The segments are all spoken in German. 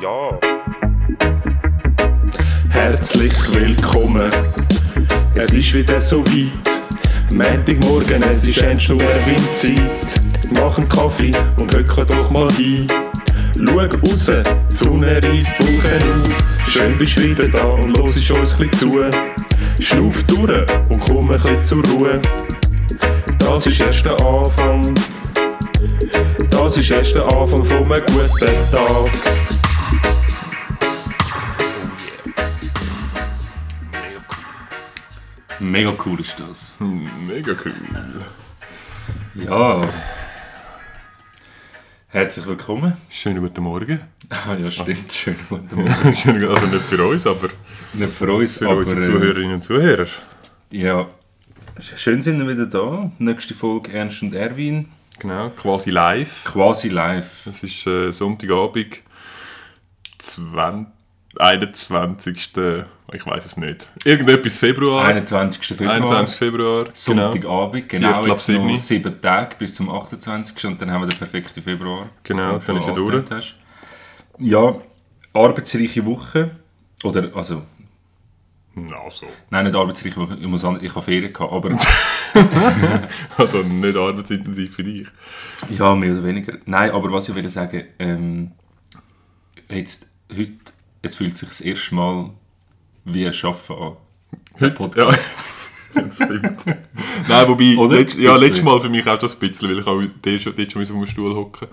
Ja, ja. Herzlich willkommen. Es ist wieder so weit. Montagmorgen, es ist endlich nur Windzeit. Mach einen Kaffee und hocke doch mal ein. Schau raus, die Sonne reißt Wolken auf. Schön bist du wieder da und los ist uns ein zu. Schnuff durch und komm ein bisschen zur Ruhe. Das ist erst der Anfang. Das ist erst der Anfang von einem guten Tag. Mega cool ist das. Mega cool. Ja. Herzlich willkommen. Schönen guten Morgen. Ah, ja, stimmt. Schön guten Morgen. Schönen- also nicht für uns, aber Nicht für uns, für aber... unsere äh, Zuhörerinnen und Zuhörer. Ja. Schön sind wir wieder da. Nächste Folge Ernst und Erwin. Genau, quasi live. Quasi live. Es ist äh, Sonntagabend, 20, 21. Ich weiß es nicht. Irgendetwas Februar. 21. Februar. 21. Februar. Sonntagabend, genau. Ab Jetzt noch sieben. sieben Tage bis zum 28. Und dann haben wir den perfekten Februar. Genau, dann ist er durch. hast. Ja, arbeitsreiche Woche. Oder, also, Genau. Na so. nein, nicht arbeitsreiche Woche. Ich, muss ich habe Ferien gehabt, aber... Also nicht arbeitsintensiv für dich. Ja, mehr oder weniger. Nein, aber was ich will sagen, ähm, jetzt, heute, es fühlt sich das erste Mal wie ein Arbeiten an. Heute, ja. das stimmt. Nein, wobei, Oder? letzt, ja, letztes Mal für mich auch schon ein bisschen, weil ich auch dort schon, dort schon auf dem Stuhl hocken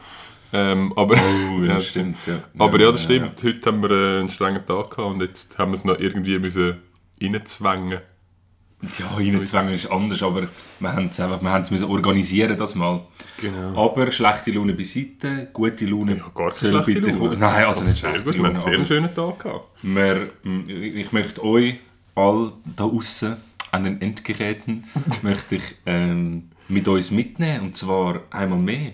ähm, aber, Oh, ja, stimmt, ja. Aber ja, das stimmt. Heute haben wir äh, einen strengen Tag gehabt und jetzt haben wir es noch irgendwie müssen reinzwängen. Ja, reinzwängen ist anders, aber wir haben es einfach, wir haben es müssen organisieren, das mal. Genau. Aber schlechte Laune beiseite, gute Laune Ja, gar soll bitte Laune. Nein, also nicht schlechte gut, wir haben Laune, einen sehr schönen Tag gehabt. wir, ich möchte euch all da außen an den Endgeräten möchte ich ähm, mit uns mitnehmen und zwar einmal mehr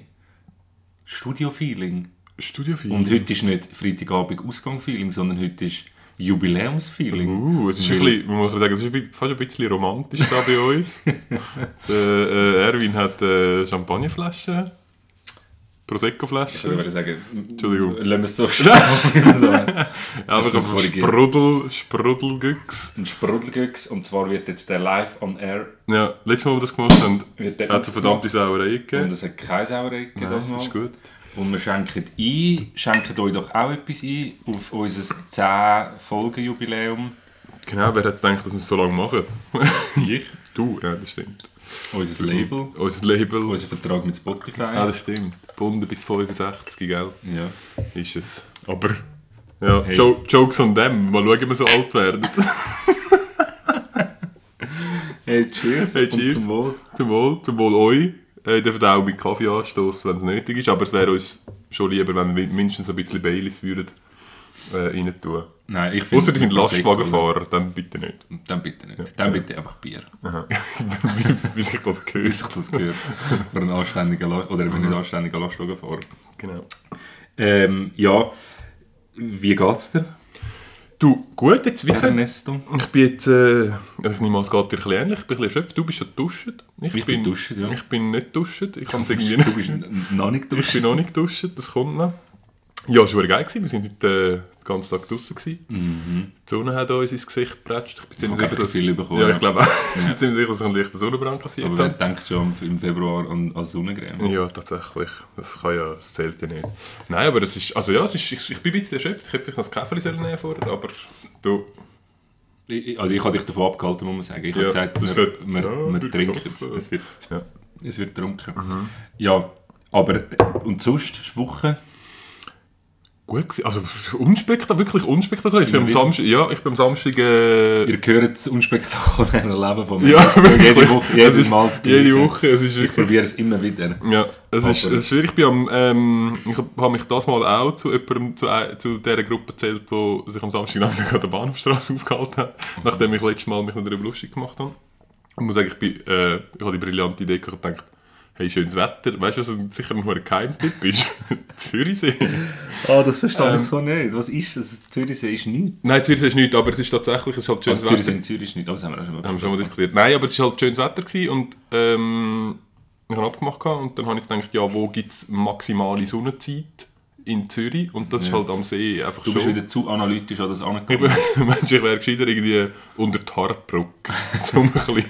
Studio-Feeling. Studiofil. Und heute ist nicht Freitagabend Ausgang-Feeling, sondern heute ist Jubiläums-Feeling. Uh, es ist ein Weil- bisschen, man muss sagen, es ist ein bisschen- fast ein bisschen romantisch da bei uns. Der, äh, Erwin hat äh, Champagnerflaschen, Ich Prosecco-Flaschen, würde sagen, Entschuldigung. lassen wir es so stehen. so. einfach auf. Sprudel, Sprudelgüchs. Ein Sprudelgüchs und zwar wird jetzt der live on air Ja, letztes Mal, als wir das gemacht haben, hat es eine verdammte. Sauerei und gegeben. es hat keine Sauerei gegeben das Mal. ist gut. Und wir schenken ein, schenken euch doch auch etwas ein auf unser 10 Folgen Jubiläum. Genau, wer hätte gedacht, dass wir es so lange machen? Ich, Du, ja, das stimmt. unser Label, Unser Label. unser Vertrag mit Spotify. Ah, das stimmt. Gebunden bis 65, gell? ja. Ist es. Aber, ja, Hey. Jo- Jokes on them. Mal schauen, ob wir so alt werden. Hey, cheers. Hey, und cheers. zum Wohl. zum Wohl, zum Wohl euch. Äh, dürft auch mit Kaffee anstoßen, wenn es nötig ist. Aber es wäre uns schon lieber, wenn wir mindestens ein bisschen Baileys würden äh, rein tun. Nein, ich finde... Außer die sind Lastwagenfahrer, dann bitte nicht. Dann bitte nicht. Dann bitte einfach Bier. Wie, wie sich das Wie gehört. sich das gehört. Für einen anständigen La oder einen anständigen Lastwagenfahrer. Genau. Ähm, ja, wie geht's dir, Du, gut, jetzt wie gesagt, Ernesto? ich bin jetzt, äh, ich nehme an, es geht dir ein bisschen ähnlich, ich bin ein bisschen erschöpft. Du bist schon duscht. Ich bin duscht, ja. Ich bin nicht duscht. Ich kann es irgendwie Du nicht. bist n- noch nicht Ich durch. bin noch nicht duscht, das kommt noch. Ja, es war geil. Gewesen. Wir sind heute äh, den ganzen Tag draußen. Mhm. Die Sonne hat uns ins Gesicht gepratscht. Ich bin Ich ziemlich habe sicher, dass... viel bekommen. Ja, ich glaube auch. Ich bin ziemlich sicher, dass ich einen leichten Sonnenbrand kassiert Aber wer habe. denkt schon im Februar an, an Sonnencreme? Ja, tatsächlich. Das kann ja, das zählt ja nicht. Nein, aber es ist, also ja, es ist, ich, ich bin ein bisschen erschöpft. Ich hätte vielleicht noch das Käferli nehmen vorher, aber du, Ich- Also ich habe dich davon abgehalten, muss man sagen. Ich habe Ja, gesagt, du wir, hast gesagt, wir, ja, wir du trinken. gesoffen. Es wird, ja. es wird getrunken. Ja, aber und sonst, Woche? Gut gewesen. Also unspektakulär, wirklich unspektakulär. Ich bin am? Samstag, ja, ich bin am Samstag... Äh, Ihr hört das unspektakuläre Leben von mir. ja, jede Woche, Es jedes ist Mal das Jede. Woche, es ist Ich wirklich... probiere es immer wieder. Ja, es ist, es ist schwierig. Ich, bin am, ähm, ich habe mich das mal auch zu jemandem, zu, ein- zu dieser Gruppe gezählt, die sich am Samstagnachmittag an der Bahnhofstraße aufgehalten hat, nachdem ich letztes Mal mich noch darüber lustig gemacht habe. Ich muss sagen, ich, bin, äh, ich habe die brillante Idee gehabt und gedacht, hey, schönes Wetter. Weißt du, was ein- sicher ein hoher Geheimtipp ist? Zürichsee. Ah, das verstehe Ähm, ich so nicht. Was ist das? Zürichsee ist nichts. Nein, Zürichsee ist nichts, aber es ist tatsächlich es ist halt schönes Also Zürichsee Wetter. in Zürich ist nicht, das haben wir auch schon mal haben schon mal diskutiert. Nein, aber es war halt schönes Wetter gewesen und ähm, ich habe abgemacht und dann habe ich gedacht, ja, wo gibt es maximale Sonnenzeit in Zürich und das ist Ja. halt am See einfach Du schon... bist wieder zu analytisch an das angekommen. Mensch, ich wäre gescheiter irgendwie unter die Hartbrücke. zum ein bisschen,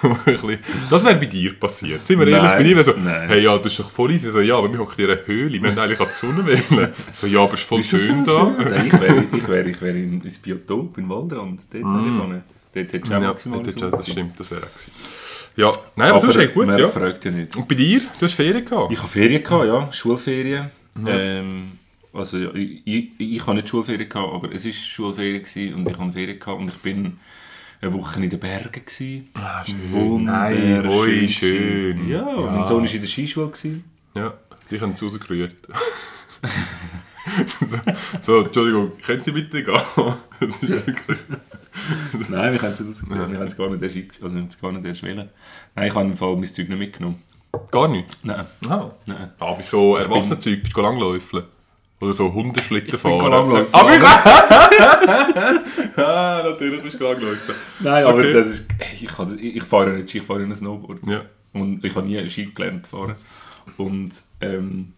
zum ein bisschen. Das wäre bei dir passiert. Sind wir Nein, ehrlich? Bei dir wäre so, nein. hey, ja, das ist doch voll easy. So, ja, aber wir hocken in einer Höhle. Wir haben eigentlich an die Sonne wählen. So, ja, aber es ist voll Wieso schön da. ich wäre ich wär, ich wär in, ins Biotop in Waldrand. Dort mm. ich wohnen. Dort hättest du auch Ja, maximal das, Sonne das stimmt, das wäre auch. Ja, nein, aber, sonst echt gut, ja. fragt ja nicht. Und bei dir? Du hast Ferien gehabt? Ich hatte Ferien, gehabt, ja, Schulferien. Ähm, also ja, ich, ich, ich habe nicht Schulferien, gehabt, aber es war Schulferien gewesen und ich hatte Ferien gehabt und ich bin eine Woche in den Bergen. Gewesen. Ah, Wunderschön. Nein, gewesen. schön. Ja, mein Sohn war in der Skischule. Gewesen. Ja, die haben es rausgerührt. so, Entschuldigung, können Sie bitte gehen? das ist wirklich... Nein, wir haben es das, Ja. wir haben es gar nicht erst, also wir haben es gar nicht erst wählen. Nein, ich habe im Fall mein Zeug nicht mitgenommen. Gar nicht? Nein, Ah. nein. Bei so Erwachsenenzeug bist du langläufeln? Oder so Hundeschlitten bin fahren? Langläufen. Aber ich... ah, natürlich bist du langläufen. Nein, aber Okay. das ist... Ey, ich, kann- ich, ich fahre ja nicht Ski, ich fahre ja ein Snowboard. Ja. Und ich habe nie Ski gelernt zu fahren. Und ähm,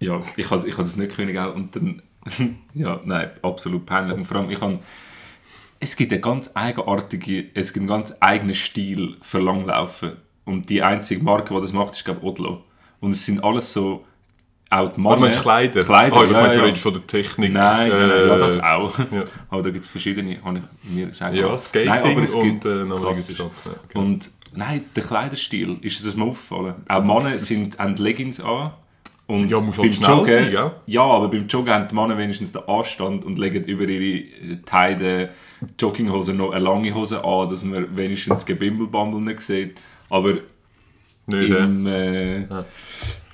ja, ich habe ich das nicht können? Und dann... ja, nein, absolut peinlich. Und vor allem, ich habe... Es gibt einen ganz eigenartige, es gibt einen ganz eigenen Stil für Langlaufen. Und die einzige Marke, die das macht, ist, glaube ich, Odlo. Und es sind alles so... Auch die du meinst Kleider? Kleider, ah, ich ja, ja. von der Technik. Nein, nein, nein, ja, das äh, auch. ja. Aber da gibt es verschiedene, habe ich mir gesagt. Ja, Nein, Skating aber es und gibt äh, noch klassisch. irgendwas. Ja, okay. Und nein, der Kleiderstil, ist es das mal aufgefallen? Auch Männer sind, haben Leggings an. Und Ja, muss beim halt schnell Joggen, sein, gell? Ja, aber beim Joggen haben die Männer wenigstens den Anstand und legen über ihre äh, Teile Jogginghose noch eine lange Hose an, dass man wenigstens das Gebimbelbambel nicht sieht. Aber Nicht, im, äh, Ja.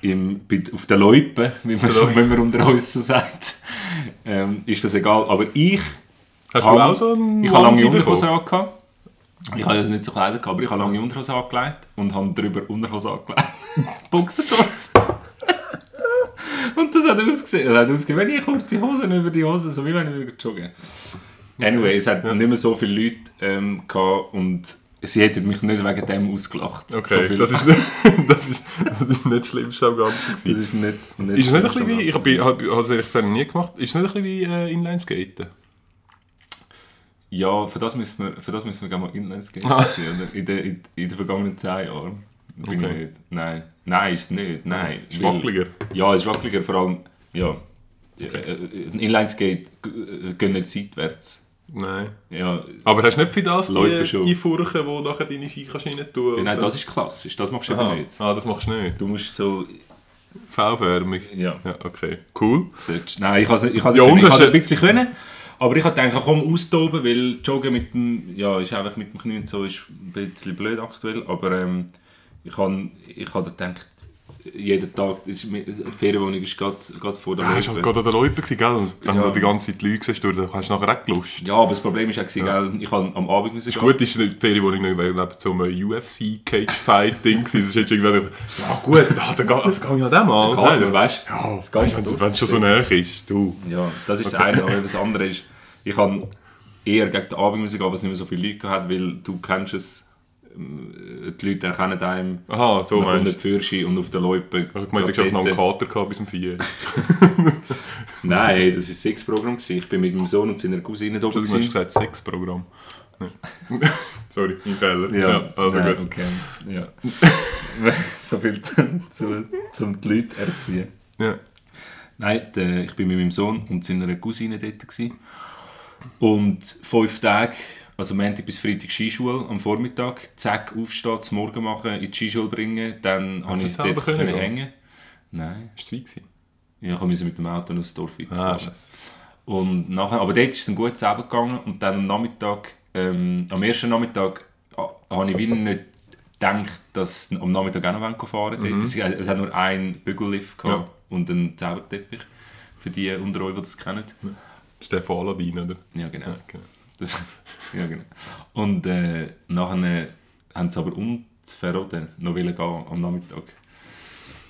im, bei, auf der Loipe, wie man, so, wenn man unter uns so sagt, ähm, ist das egal. Aber ich Hast du habe- auch so einen ich habe lange Unterhose angehabt. Ich habe jetzt nicht so Kleider gehabt, aber ich habe lange Unterhose angelegt und habe drüber Unterhose angelegt. Boxershorts. und das hat ausgesehen. Das hat ausgesehen, wenn ich kurze Hosen über die Hose, so wie wenn ich würde joggen. Anyway, es hat nicht mehr so viele Leute ähm, gehabt und sie hätten mich nicht wegen dem ausgelacht. Okay, so das, ist nicht, das, ist, das ist nicht das Schlimmste am Ganzen. das ist nicht, nicht Ist es nicht ein bisschen wie, ich habe hab, hab es ehrlich gesagt noch nie gemacht, ist es nicht ein bisschen wie äh, Inlineskaten? Ja, für das müssen wir, für das müssen wir gerne mal Inlines gehen. Ah. Oder? In, den, in, in den vergangenen zehn Jahren. Bin Okay. ich nicht. Nein, nein, ist es nicht. Nein. Ist wackeliger. Ja, es ist wackeliger, vor allem, ja. Äh, äh, Ein Inlineskate äh, geht nicht seitwärts. Nein. Ja, Aber hast du nicht für das Leute die, schon. die Furchen, nachher deine Ski kannst rein tun ja, nein, das ist klassisch, das machst du Aha. aber nicht. Ah, das machst du nicht. Du musst so, V-förmig. ja, Ja, okay. Cool. solltest. Nein, ich habe es ich has Ja, ich has ein bisschen können, aber ich habe gedacht, komm, austoben, weil Joggen mit dem, ja, ist einfach mit dem Knie und so ist ein bisschen blöd aktuell, aber ähm, ich habe ich hab gedacht, jeden Tag, das ist, die Ferienwohnung ist gerade gerade vor der Ja, hast du Loipe. gerade an der Loipe gewesen, gell? Wenn Ja. du die ganze Zeit Leute siehst, dann hast du nachher auch Lust. Ja, aber das Problem ist auch, gewesen, gell, ich habe am Abend müssen Ist gut, ist die Ferienwohnung nicht, weil neben so einem UFC-Cage-Fight-Ding war. Sonst hättest du irgendwie gedacht, ja gut, da, da, da, das kann ja dem an. Nein, Nein, weißt du? ja, das wenn es wenn es schon so nah ist, du. Ja, das ist das Okay. eine, aber das andere ist, ich habe eher gegen den Abend müssen gehen, was nicht mehr so viele Leute gehabt, weil du kennst es, die Leute erkennen einem, Aha, so man meinst nicht Fürschi und auf der Loipe. du. Ich meinte, ich hatte noch einen dort- Kater gehabt bis um 4. Nein, hey, das war ein Sexprogramm. Ich bin mit meinem Sohn und seiner Cousine da. Entschuldigung, du hast gesagt Sexprogramm. Sorry, ein Fehler. Ja, also nein, gut. okay. Ja. so viel zu, zum die Leute erziehen. Ja. Nein, der, ich bin mit meinem Sohn und seiner Cousine dort. Gewesen. Und fünf Tage, also Montag bis Freitag Skischule am Vormittag, zack, aufstehen, zum Morgen machen, in die Skischule bringen, dann habe ich selber dort können können gehen? hängen. Nein, Ist es gewesen? ja, ich musste mit dem Auto aus dem Dorf Ah, weiterfahren. Und nachher, aber dort ist es dann gut zusammengegangen und dann am Nachmittag, ähm, am ersten Nachmittag, ah, habe ich wieder nicht gedacht, dass sie am Nachmittag auch noch fahren wollen. Mhm. Es, es hat nur einen Bügellift gehabt Ja. und einen Zauberteppich. Für die unter euch, die das kennen. Stefan Aladin, oder? Ja, genau. Ja, genau. Das, ja, genau. Und äh, nachher äh, haben sie aber um zu verroden noch gehen am Nachmittag.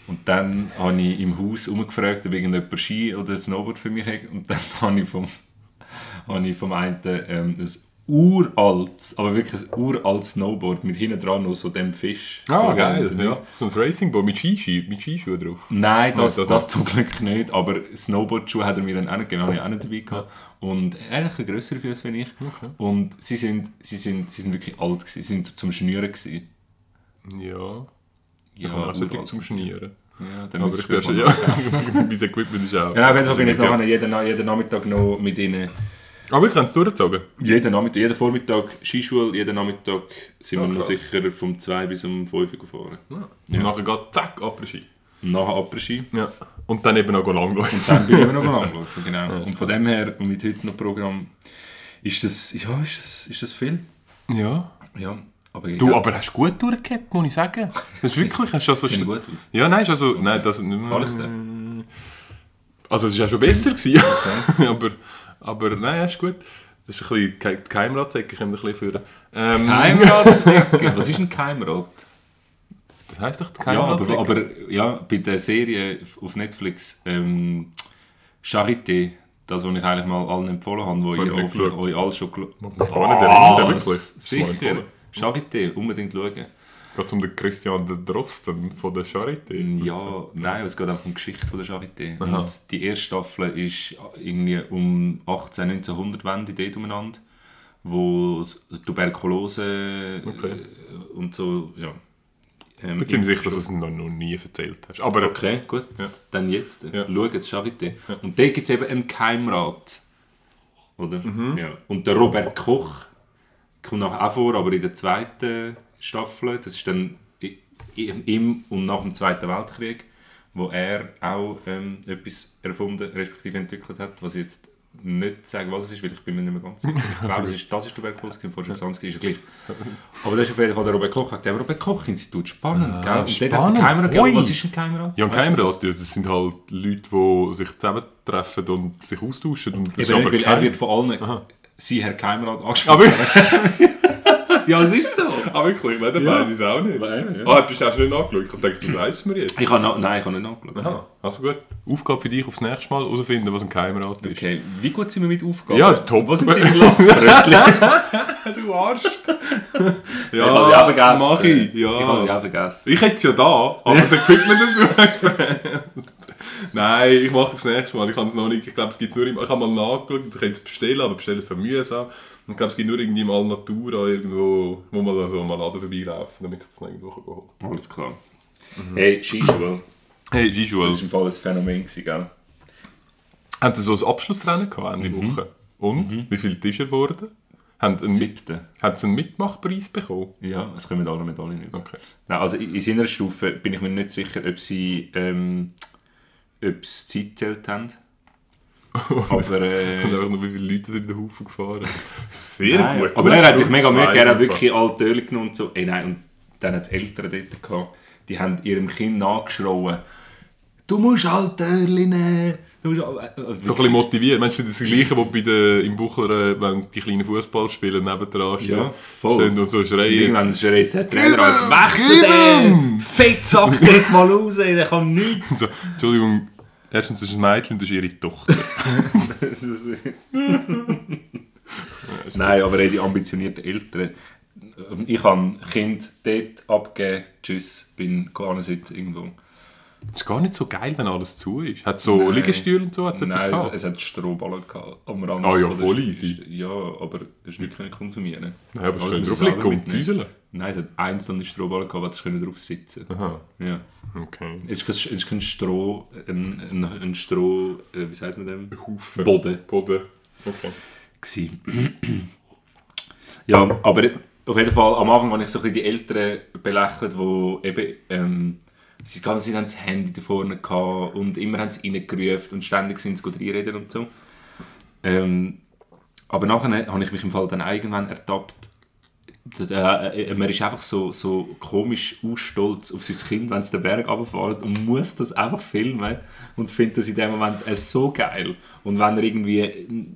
Und dann habe ich im Haus umgefragt, ob irgendjemand Ski oder Snowboard für mich hat. Und dann habe ich vom, habe ich vom einen ähm, ein uraltes, aber wirklich ein uraltes Snowboard mit hinten dran noch so dem Fisch. Ah, so geil. Ja. So ein Racingboard mit Skischuhen mit drauf. Nein, das, Nein, das, das zum Glück nicht, aber Snowboardschuhe hat er mir dann auch nicht ich auch nicht dabei gehabt. Und er hat ein grössere Füße als ich. Okay. Und sie sind, sie, sind, sie sind wirklich alt gewesen, sie sind so zum Schnüren gewesen. Ja. Ja, auch so uralt zum die. Ja, dann Aber ich bin schon, ja. Mein Equipment ist auch. Ja, auf jeden Fall bin ich nachher jeden, jeden Nachmittag noch mit ihnen. Aber wir können es durchgezogen. Jeden, Nachmittag, jeden Vormittag Skischule, jeden Nachmittag sind Ja, wir noch sicher vom 2 bis um 5 Uhr gefahren. Ja. Ja. Und nachher geht zack, Après-Ski. Nachher Après-Ski. Ja. Und dann eben noch langläufen. Und dann bin ich noch langlaufen, genau. Ja, und von dem her, und mit heute noch Programm, ist das, ja, ist das, ist das viel? Ja. Ja, aber Du, ja, aber hast du gut durchgehabt, muss ich sagen. Das ist wirklich, hast du also... sieht gut aus. Ja, nein, ist also... Nein, das... Also es war ja schon besser gewesen. aber, aber nein, ist gut. Das ist ein bisschen Ke- die Keimratsäcke, kommt ein bisschen führen. Ähm, Keimrad? Was ist ein Keimrad? Das heisst doch die Ja, aber, aber ja, bei der Serie auf Netflix, ähm, Charité, das, was ich eigentlich mal allen empfohlen habe, wo ihr hoffentlich euch alle schon gar nicht mal Sicher. Charité, unbedingt schauen. Es geht um den Christian de Drosten von der Charité. Ja, nein, es geht einfach um die Geschichte von der Charité. Aha. Und die erste Staffel ist irgendwie um 18, 1900 Wende dort umeinander, wo Tuberkulose Okay. äh, und so, ja. Ähm, Ich bin sicher, dass du es noch, noch nie erzählt hast. Aber Okay, gut. Ja. Dann jetzt. Ja. Schau jetzt Charité. Und da gibt es eben einen Keimrat. Oder? Mhm. Ja. Und der Robert Koch kommt nachher auch vor, aber in der zweiten Staffel. Das ist dann im und nach dem Zweiten Weltkrieg, wo er auch ähm, etwas erfunden, respektive entwickelt hat, was ich jetzt nicht sagen, was es ist, weil ich bin mir nicht mehr ganz sicher. Ich glaube, es ist, das ist Tuberkulose, vorher schon das andere, ist ja gleich. Aber das ist auf jeden Fall der Robert Koch. Der Robert Koch-Institut, spannend, Ah, gell? Und dort hat es einen spannend. Keimrat gegeben. Ui. Was ist ein Keimrat? Ja, ein das? Keimrat, ja, das sind halt Leute, die sich zusammentreffen und sich austauschen. Und das ist Eben nicht, aber weil er kein... wird von allen Aha. «Sie, Herr Keimrat» angesprochen. wirklich? ja, es ist so. Ah, wirklich? Dann Ja. weiss ich es auch nicht. Nein, ja. Ah, du hast nicht angeschaut. Ich dachte, du weißt mir jetzt. Ich habe nein, ich habe nicht nachgeschaut. Aha, also gut. Aufgabe für dich aufs nächste Mal herausfinden, was ein Keimrat ist. Okay, wie gut sind wir mit Aufgaben? Ja, top. Was sind deine Lachsbrötchen? Du Arsch! ja, ich habe auch vergessen. mach ich. Ich habe sie Ja. auch vergessen. Ich hätte es ja da, aber es Equipment dazu Nein, ich mache aufs nächste Mal. Ich kann es noch nicht. Ich glaube, es gibt nur im, Ich habe mal nachgeschaut, ich kann es bestellen, aber bestellen ist so mühsam. Und ich glaube, es gibt nur irgendwie mal Natura irgendwo, wo man also mal Laden vorbeilaufen, damit ich das noch irgendwo holen kann. Alles klar. Hey, Skischule. Hey, Das Gijuel. war im Fall ein Phänomen, gell? Haben Sie so ein Abschlussrennen gehabt Ende Woche? Und? Wie viel ist er geworden? Haben Sie einen, Siebte. haben Sie einen Mitmachpreis bekommen? Ja, es kommen alle Medaillen über. Okay. Nein, also in in seiner Stufe bin ich mir nicht sicher, ob sie ähm, ob sie Zeit gezählt haben. Aber Und äh, einfach noch, wie viele Leute sind in den Haufen gefahren? Sehr nein, gut. Aber er hat sich mega Mühe gegeben, er hat wirklich alte Töle genommen und so. Ey, nein, und dann hat es Eltern dort gehabt, die haben ihrem Kind nachgeschrien, du musst alte Töle nehmen. Du musst, al- äh, So ein bisschen motiviert. Meinst du, das Gleiche, was bei den, im Buchler, äh, wenn die kleinen Fußballspieler nebendran stehen, Ja, voll. stehen und so schreien? Irgendwann schreit der Trainer als «Wechsel den! Fettsack, geht mal raus, der kann nichts!» So, Entschuldigung, erstens ist es ein Mädchen und das ist ihre Tochter. Nein, aber die ambitionierten Eltern. Ich habe Kind dort abgegeben, tschüss, bin sitzen irgendwo. Das ist gar nicht so geil, wenn alles zu ist. Hat so Nein. Liegestühle und so? Hat's Nein, es, es hat Strohballen gehabt am Rand. Ah ja, voll easy. Ja, aber es ist nicht können konsumieren. Nein, aber es Also können müssen drauf sie liegen selber und füseln. Nein, es hat einzelne Strohballen gehabt, aber es können drauf sitzen. Aha, Ja. okay. Es ist kein, es ist kein Stroh, ein, ein, ein Stroh, äh, wie sagt man dem? Haufen. Boden. Boden. Okay. gewesen. ja, aber auf jeden Fall, am Anfang habe ich so ein bisschen die Eltern belächelt, die eben, ähm, sie ganze Zeit haben das Handy da vorne gehabt und immer haben sie reingerufen und ständig sind sie gut reinreden und so. Ähm, aber nachher habe ich mich im Fall dann irgendwann ertappt, äh, äh, man ist einfach so, so komisch ausstolz auf sein Kind, wenn es den Berg runterfährt und muss das einfach filmen und findet das in dem Moment äh, so geil. Und wenn er irgendwie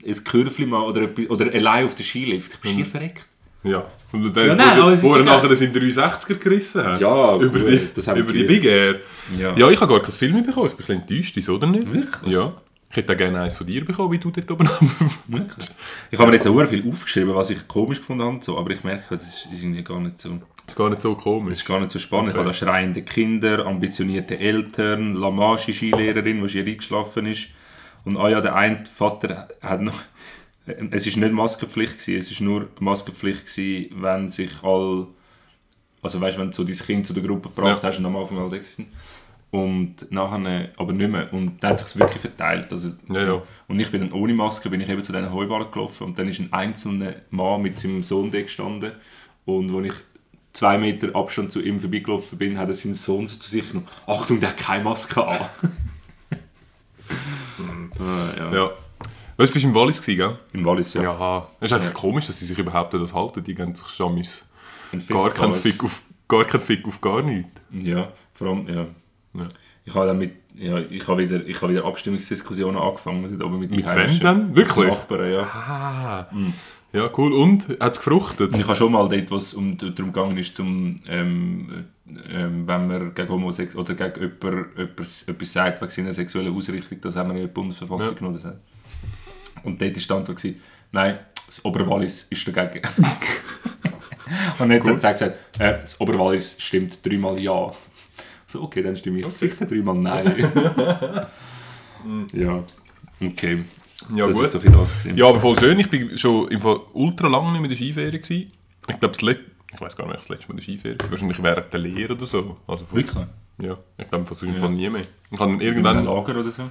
ein Kürfli mal oder, oder allein auf den Skilift, ich bin schier verreckt. Ja. Und der, Ja, nein, wo, es er nachher das in 360er gerissen hat. Ja, über gut, die, das haben über wir die Big Air. Ja. Ja, ich habe gar kein Film mehr bekommen. Ich bin ein bisschen enttäuscht, denn nicht? Wirklich? Ja. Ich hätte auch gerne eins von dir bekommen, wie du dort oben Wirklich? Ich habe mir jetzt auch viel aufgeschrieben, was ich komisch gefunden habe, so, aber ich merke, das ist, ist irgendwie gar nicht so, ist gar nicht so das komisch. ist gar nicht so spannend. Ich Okay. habe da schreiende Kinder, ambitionierte Eltern, Lamashi-Skilehrerin, die schier eingeschlafen ist. Und ah ja, der eine Vater hat noch... Es ist nicht Maskenpflicht gewesen, es ist nur Maskenpflicht gewesen, wenn sich all... Also weißt, wenn du so dein Kind zu der Gruppe gebracht Ja. hast und am Anfang alle gewesen. Und nachher aber nicht mehr. Und dann hat sich wirklich verteilt. Also, Ja, ja. Und ich bin dann ohne Maske bin ich eben zu diesen Heuballen gelaufen und dann ist ein einzelner Mann mit seinem Sohn da gestanden und als ich zwei Meter Abstand zu ihm vorbeigelaufen bin, hat er seinen Sohn so zu sich genommen. Achtung, der hat keine Maske an. Ah, ja. Ja. Weißt du, bist du im Wallis gewesen, gell? In Wallis, ja. Ja. Es ist eigentlich Ja. komisch, dass sie sich überhaupt an das halten. Die geben sich Fick gar keinen. Fick auf gar keinen Fick auf gar nichts. Ja, vor allem, ja. Ja. Ich habe dann mit, ja, ich habe wieder, ich habe wieder Abstimmungsdiskussionen angefangen, oben mit, Mit wem denn? Wirklich? Nachbarn, ja. Ah. Ja, cool. Und? Hat es gefruchtet? Ich habe schon mal dort, was um, darum gegangen ist, zum, ähm, ähm, wenn man gegen Homosex oder gegen jemanden etwas, etwas sagt wegen seiner sexuellen Ausrichtung, das haben wir in der Bundesverfassung Ja. genommen. Das hat. Und dort war die Antwort, gewesen, nein, das Oberwallis ist dagegen. Und jetzt hat sie gesagt, äh, das Oberwallis stimmt dreimal ja. So, okay, dann stimme ich sicher dreimal nein. ja, okay. Ja, das gut. ist so. Ja, aber voll schön. Ich bin schon im Fall ultra lange nicht mehr in der Skiferie gewesen. Ich glaube, das Let ich weiß gar nicht, das letzte Mal in der Skiferie war. Wahrscheinlich während der Lehre oder so. Also von- Wirklich? Ja, ich glaube, von sonst Ja. Fall nie mehr. Ich habe In einem irgendwann... Lager oder so?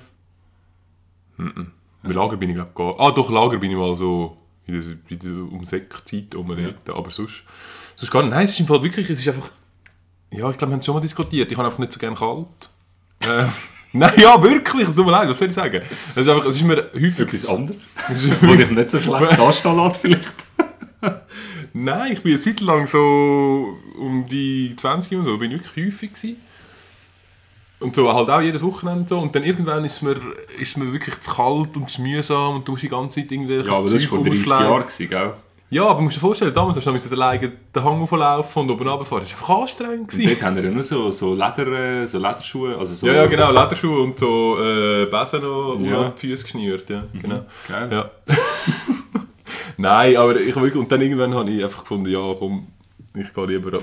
Bei Lager bin ich glaube gar... Ah, doch, Lager bin ich mal so in der, in der Umsäckzeit um Ja. Aber sonst, sonst gar nicht. Nein, es ist im Fall wirklich... Es ist einfach... Ja, ich glaube, wir haben es schon mal diskutiert. Ich habe einfach nicht so gerne kalt. Äh, Nein, ja, wirklich. Es tut mir leid, was soll ich sagen? Es ist, einfach, es ist mir häufig... Etwas anderes? Wo dich nicht so schlecht anstehen lässt, vielleicht. Nein, ich bin eine Zeit lang so um die 20 und so, bin ich wirklich häufig gewesen. Und so halt auch jedes Wochenende so. Und dann irgendwann ist mir, ist mir wirklich zu kalt und zu mühsam und du musst die ganze Zeit irgendwie Ja, aber das war vor 30 Jahren, gell? Ja, aber du musst dir vorstellen, damals hast du nämlich alleine den Hang auflaufen und oben runterfahren. Das war einfach anstrengend. Und Gewesen. dort haben wir ja nur so, so, Leder, äh, so Lederschuhe, also so... Ja, ja, genau, Lederschuhe und so äh, Besen noch um Ja. die Füße geschnürt. Ja, genau. Geil. Ja. Nein, aber ich wirklich, und dann irgendwann habe ich einfach gefunden, ja komm, ich gehe lieber noch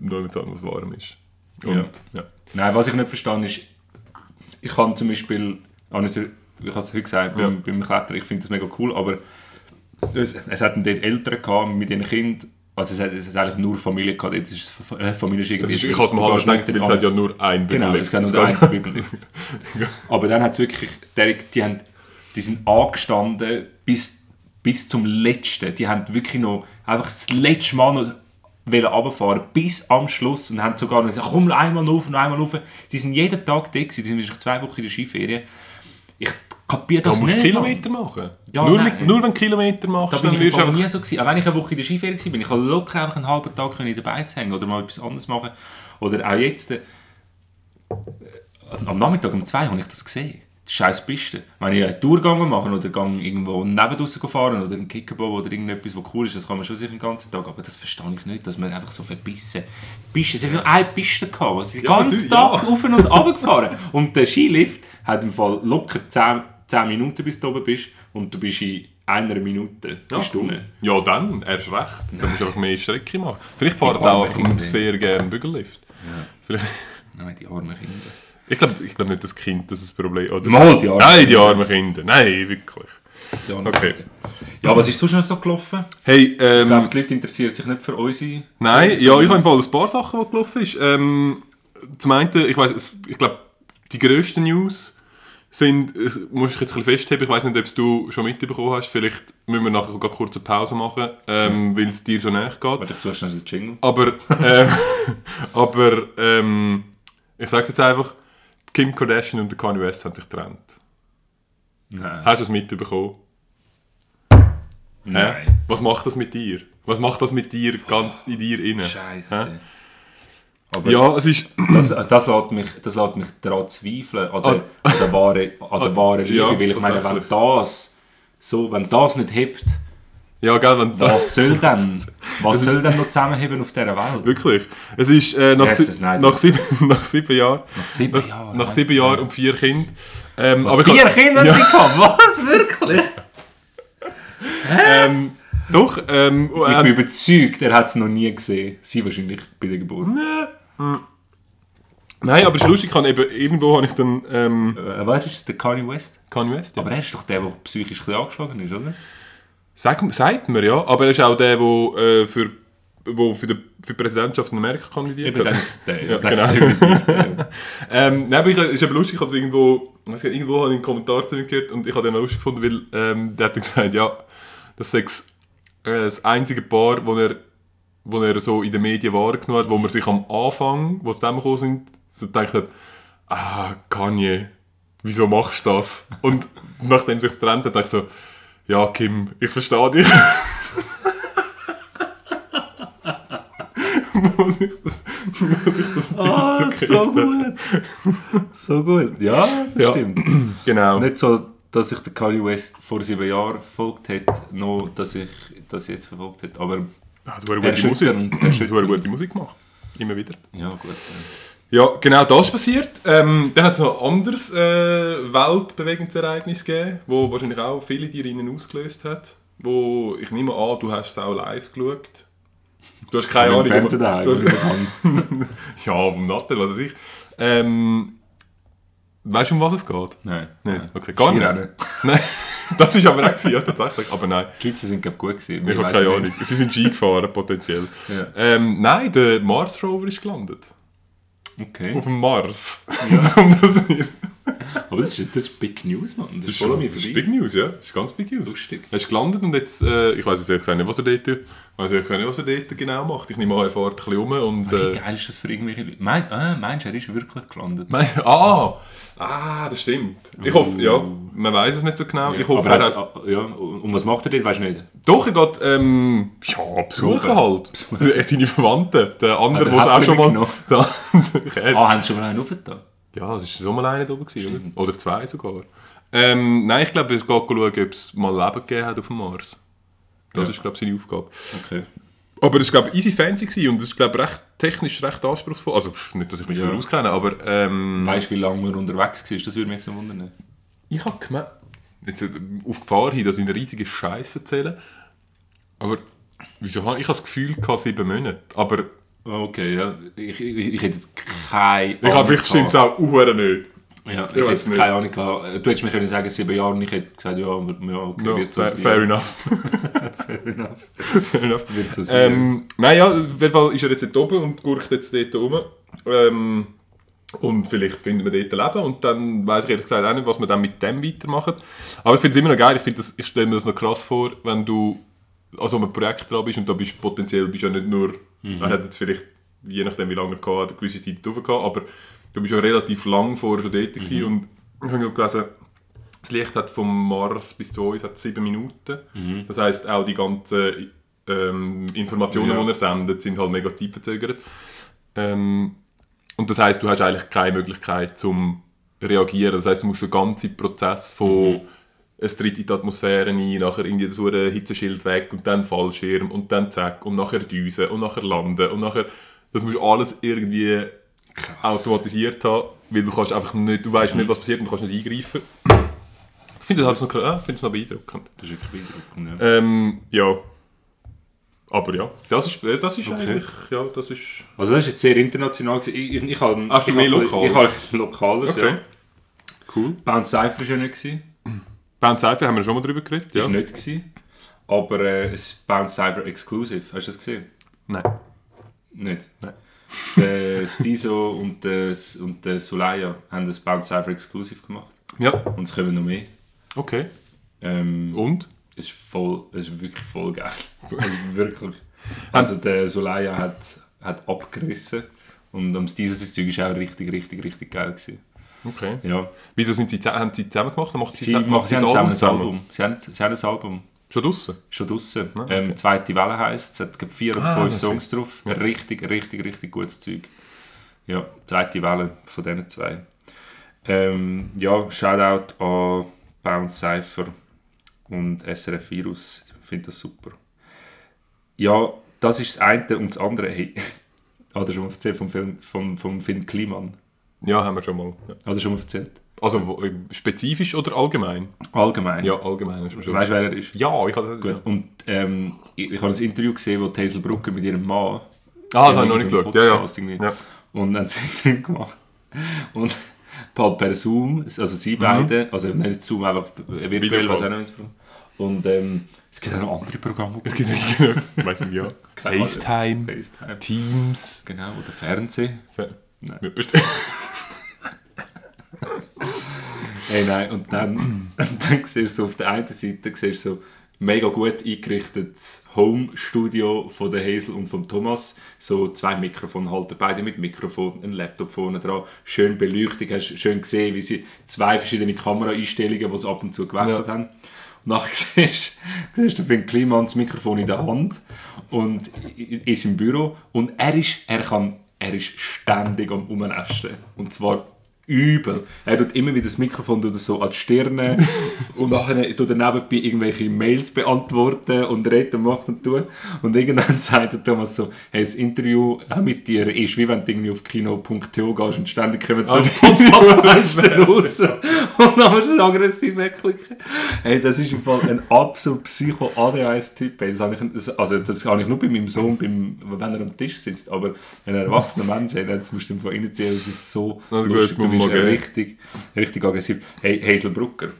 mit was warm ist. Und, Ja. ja. Nein, was ich nicht verstehe ist, ich kann zum Beispiel, ich habe es heute gesagt, Ja. beim, beim Klettern, ich finde das mega cool, aber es, es hatten dort Eltern gehabt mit ihren Kindern, also es hat, es hat eigentlich nur Familie gehabt, dort ist es äh, Familie ist, ich habe es mir halt gedacht, weil es hat ja nur ein Genau, es kann nur ein Bügellift. Aber dann hat es wirklich, die, die, haben, die sind angestanden bis, bis zum Letzten. Die haben wirklich noch einfach das letzte Mal noch wollen runterfahren bis am Schluss und haben sogar noch gesagt, komm, einmal rauf, noch einmal rauf. Die sind jeden Tag da gewesen, die sind wahrscheinlich zwei Wochen in der Skiferie. Ich kapiere Da das musst du nicht. Kilometer machen. Ja, nur, nein. mit, nur wenn du Kilometer machst, Da bin dann ich einfach nie so gewesen. Auch wenn ich eine Woche in der Skiferie war, bin ich locker einfach einen halben Tag können dabei zu hängen oder mal etwas anderes machen. Oder auch jetzt, äh, am Nachmittag um zwei habe ich das gesehen. Scheiß Piste. Wenn ich einen Tourgang machen oder gang irgendwo nebendraussen fahren oder einen Kickerbau oder irgendetwas, was cool ist, das kann man schon sicher den ganzen Tag. Aber das verstehe ich nicht, dass man einfach so verbissen. Piste, es hat nur eine Piste gehabt, was den Ja, ganzen natürlich, Tag ja. auf und runter gefahren. Und der Skilift hat im Fall locker 10, 10 Minuten, bis du oben bist. Und du bist in einer Minute Ja, bist du. Ja, dann, erst recht. Dann musst du einfach mehr Strecke machen. Vielleicht fahren sie auch sehr gerne Bügellift. Vielleicht, Nein, die armen Kinder. Ich glaube ich glaub nicht, das Kind das ist das Problem oder? Mal die armen Nein, die armen Kinder. Nein, wirklich. Die armen Okay. Kinder. Ja, was ist sonst noch so gelaufen? Hey, Ich ähm, glaube, die Leute interessieren sich nicht für unsere... Nein, ja, ich habe im Fall ein paar Sachen, die gelaufen ist. Ähm, zum einen, ich weiß, ich glaube, die grössten News sind, ich muss ich jetzt ein bisschen festheben, ich weiß nicht, ob es du schon mitbekommen hast, vielleicht müssen wir nachher gerade kurz eine Pause machen, ähm, weil es dir so näher geht. Warte, ich suche schnell den Jingle. Aber, ähm, aber ähm, ich sage es jetzt einfach, Kim Kardashian und Kanye West haben sich getrennt. Nein. Hast du es mitbekommen? Nein. Hä? Was macht das mit dir? Was macht das mit dir ganz in dir inne? Scheiße. Ja, es ist... das, das, lässt mich, das lässt mich daran zweifeln, an der, an der wahren, an der wahren Liebe. Ja, weil ich meine, wenn das, so, wenn das nicht hebt, Ja, gell, wenn was soll denn, was soll denn noch zusammenheben auf dieser Welt? Wirklich. Es ist äh, nach, Jesus, nein, nach, sieben, nach sieben Jahren, Nach sieben nach, Jahren. nach sieben Jahren und vier Kindern, Ähm, Was, aber ich vier hab- Kinder Ja. gehabt? Was? Wirklich? Ähm, doch, ähm, Ich ähm, bin überzeugt, er hat es noch nie gesehen. Sie wahrscheinlich bei der Geburt. Nein, aber es ist lustig, ich habe eben, irgendwo habe ich dann ähm, Äh, was ist das, der Kanye West? Kanye West. Ja. Aber er ist doch der, der psychisch ein bisschen angeschlagen ist, oder? Sagt, sagt man ja, aber er ist auch der, der äh, für, wo für, die, für die Präsidentschaft in Amerika kandidiert hat. ist es der. Ja, dann genau. ist es der. Ähm, nein, aber ich, es ist eben lustig, ich habe es irgendwo, ich irgendwo habe ich einen Kommentar zu ihm gehört und ich habe den lustig gefunden, weil ähm, der hat gesagt, ja, das sei äh, das einzige Paar, wo er, wo er so in den Medien wahrgenommen hat, wo man sich am Anfang, wo sie zusammengekommen sind, so gedacht hat, ah, Kanye, wieso machst du das? Und nachdem sich getrennt hat, dachte ich so, ja, Kim, ich verstehe dich. muss ich das, muss ich das Ah, so gut. so gut. Ja, das Ja. stimmt. Genau. Nicht so, dass ich den Kanye West vor sieben Jahren verfolgt hätte, noch, dass ich das jetzt verfolgt hätte. Aber Ah, du hast eine Musik. gute Musik gemacht. Immer wieder. Ja, gut. Ja, genau das ist passiert. Ähm, dann hat es noch ein anderes äh, weltbewegendes Ereignis gegeben, wo wahrscheinlich auch viele Tierinnen ausgelöst hat. Wo ich nehme an, du hast es auch live geschaut. Du hast keine Ahnung. Fernsehen daheim, du hast, ja, vom Nattel, was weiß ich. Ähm, weißt du, um was es geht? Nein. Nein, nein. okay, gar nicht. Skirennen. Nein, das ist aber auch gewesen, ja, tatsächlich. Aber nein. Die Schweizer sind, glaube gut gewesen. Ich habe keine nicht. Ahnung. Sie sind Ski gefahren, potenziell. Ja. Ähm, nein, der Mars Rover ist gelandet. Okay. Auf dem Mars. Um das, Aber das ist, das ist Big News, Mann. Das, ist voll an mir das ist vorbei. Big News, ja. Das ist ganz Big News. Lustig. Er ist gelandet und jetzt, äh, ich weiß jetzt ehrlich gesagt nicht, was er dort, ich weiß nicht, was er dort genau macht. Ich nehme an, er fährt ein bisschen um und... Wie Äh, geil ist das für irgendwelche Leute? Mein, ah, meinst du, er ist wirklich gelandet? Nein, ah, ah, das stimmt. Ich hoffe, ja, man weiß es nicht so genau. Ich hoffe, Aber er hat's- hat, ah, ja, und was macht er dort, weißt du nicht? doch, er geht, ähm, ja, besuchen halt. Seine Verwandten. Der andere, der es auch schon mal... hat Der andere, Käse. Ah, haben sie schon mal einen aufgetan? Ja, es ist schon mal einer da oben gewesen, oder? Oder zwei sogar. Ähm, nein, ich glaube, es geht schauen, ob es mal Leben gegeben hat auf dem Mars. Das Ja. ist, glaube ich, seine Aufgabe. Okay. Aber es war, glaube ich, easy fancy gewesen und es ist, glaube ich, recht, technisch recht anspruchsvoll. Also, nicht, dass ich mich Ja. auskenne, aber ähm, Weißt du, wie lange wir unterwegs waren? Das würde mich jetzt noch wundern. ich habe gemerkt, äh, auf Gefahr hin, dass ich einen riesigen Scheiß erzähle, aber ich habe das Gefühl, gehabt, sieben Monate. Aber Okay, ja. Ich, ich, ich hätte jetzt keine ich habe vielleicht stimmt es auch nicht. Ja, ich Ich hätte jetzt nicht. keine Ahnung gehabt. Du hättest mir können sagen, sieben Jahre und ich hätte gesagt, ja, aber- ja okay, No, wird so fair, sein. fair enough. Fair enough. fair enough. Wird so sein. Ähm, nein, ja, auf jeden Fall ist er jetzt dort oben und gurkt jetzt dort rum. Ähm, und vielleicht finden wir dort ein Leben und dann weiß ich ehrlich gesagt auch nicht, was wir dann mit dem weitermachen. Aber ich finde es immer noch geil, ich, das- ich stelle mir das noch krass vor, wenn du an so einem Projekt dran bist und da bist du potenziell bist ja nicht nur, er hat jetzt vielleicht, je nachdem wie lange er gehabt hat, eine gewisse Zeit drauf gehabt, aber du bist ja relativ lang vorher schon dort gewesen und ich habe gelesen, das Licht hat vom Mars bis zu uns hat sieben Minuten. Das heißt auch die ganzen ähm, Informationen, Ja. die er sendet, sind halt mega zeitverzögert. Ähm, und das heißt, du hast eigentlich keine Möglichkeit zum reagieren. Das heißt, du musst den ganzen Prozess von es tritt in die Atmosphäre ein, nachher irgendwie das hure Hitzeschild weg und dann Fallschirm und dann zack und nachher Düse und nachher landen und nachher das musst du alles irgendwie automatisiert haben, weil du kannst einfach nicht, du weißt nicht, was passiert und du kannst nicht eingreifen. Ich finde das halt noch, äh, ich finde es noch beeindruckend. das ist wirklich beeindruckend, ja. Ähm, ja. Aber ja, das ist, äh, das ist Okay. eigentlich, ja, das ist... Also das ist jetzt sehr international gewesen. Ich, ich, ich habe... Hast du ich mehr lokal? Ich habe lokales, Okay. ja. Cool. Bounce Cypher war ja nicht. Gewesen. Bounce Cypher haben wir schon mal drüber geredet, Ist ja? nicht gewesen. Aber äh, ein Bounce Cypher Exclusive. Hast du das gesehen? Nein. Nicht? Nein. Der Stizo und der, und der Sulaya haben das Bounce Cypher Exclusive gemacht. Ja, Und es kommen noch mehr. okay. Ähm, Und? es ist voll, es ist wirklich voll geil. Also wirklich. Also der Solaya hat, hat abgerissen und am Stizo das Zeug ist auch richtig, richtig, richtig geil gewesen. Okay. Ja. Wieso sind sie, zusammen- haben sie zusammen gemacht? Macht Sie, macht machen, sie das haben zusammen ein Album. Sie haben, sie haben ein Album. Schon draussen? Schon draussen. Ah, okay. ähm, Zweite Welle heisst es. Hat glaub, vier oder Ah, fünf Songs drauf. Richtig, richtig, richtig gutes Zeug. Ja, zweite Welle von diesen zwei. Ähm, ja, Shoutout an Bounce Cypher und SRF Virus. Ich finde das super. Ja, das ist das eine und das andere. Hey, hat er schon mal erzählt vom Film vom, vom Finn Kliman? Ja, haben wir schon mal. Ja. Hast du schon mal erzählt? Also wo, spezifisch oder allgemein? Allgemein. Ja, allgemein hast du mir schon. Weißt du, wer er ist? Ja, ich habe Gut. Und ähm, ich, ich habe ein Interview gesehen, wo Hazel Brucker mit ihrem Mann. Ah, das habe ich noch nicht geschaut. Ja, ja. Irgendwie. ja. Und dann haben sie ein Interview gemacht. Und halt per Zoom, also sie beide, also nicht Zoom, einfach virtuell, was auch noch ins Programm. Und ähm, es gibt auch noch andere Programme. Es gibt sicher, ich weiß nicht, ja. FaceTime, FaceTime. Teams. Genau, oder Fernsehen. Fe- Nein. Ja, bestimmt. Hey, nein, und dann, dann siehst du so auf der einen Seite siehst du so mega gut eingerichtetes Home-Studio von der Hazel und von Thomas. So zwei Mikrofonhalter, beide mit Mikrofon, ein Laptop vorne dran, schön Beleuchtung, hast schön gesehen, wie sie zwei verschiedene Kameraeinstellungen, die sie ab und zu gewechselt haben. Und nachher siehst, siehst du Finn Kliman das Mikrofon in der Hand und ist im Büro und er ist, er kann, er ist ständig am Umnästen. Und zwar übel. Er tut immer wieder das Mikrofon tut so an die Stirne und nachher tut er nebenbei irgendwelche Mails beantworten und redet und macht und tut. Und irgendwann sagt der Thomas so, hey, das Interview auch mit dir ist wie wenn du irgendwie auf kino.to gehst und ständig kommen so Pop-up-Fenster raus und dann musst du so aggressiv wegklicken. Hey, das ist im Fall ein absolut Psycho-ADHS-Typ. Hey, Das habe ich, also das habe ich nur bei meinem Sohn, beim, wenn er am Tisch sitzt, aber wenn er ein erwachsener Mensch ist, das musst du ihm von innen ziehen, das ist so Also gut, lustig. Du mal geben. richtig, richtig aggressiv. Hey, Hazel Brucker,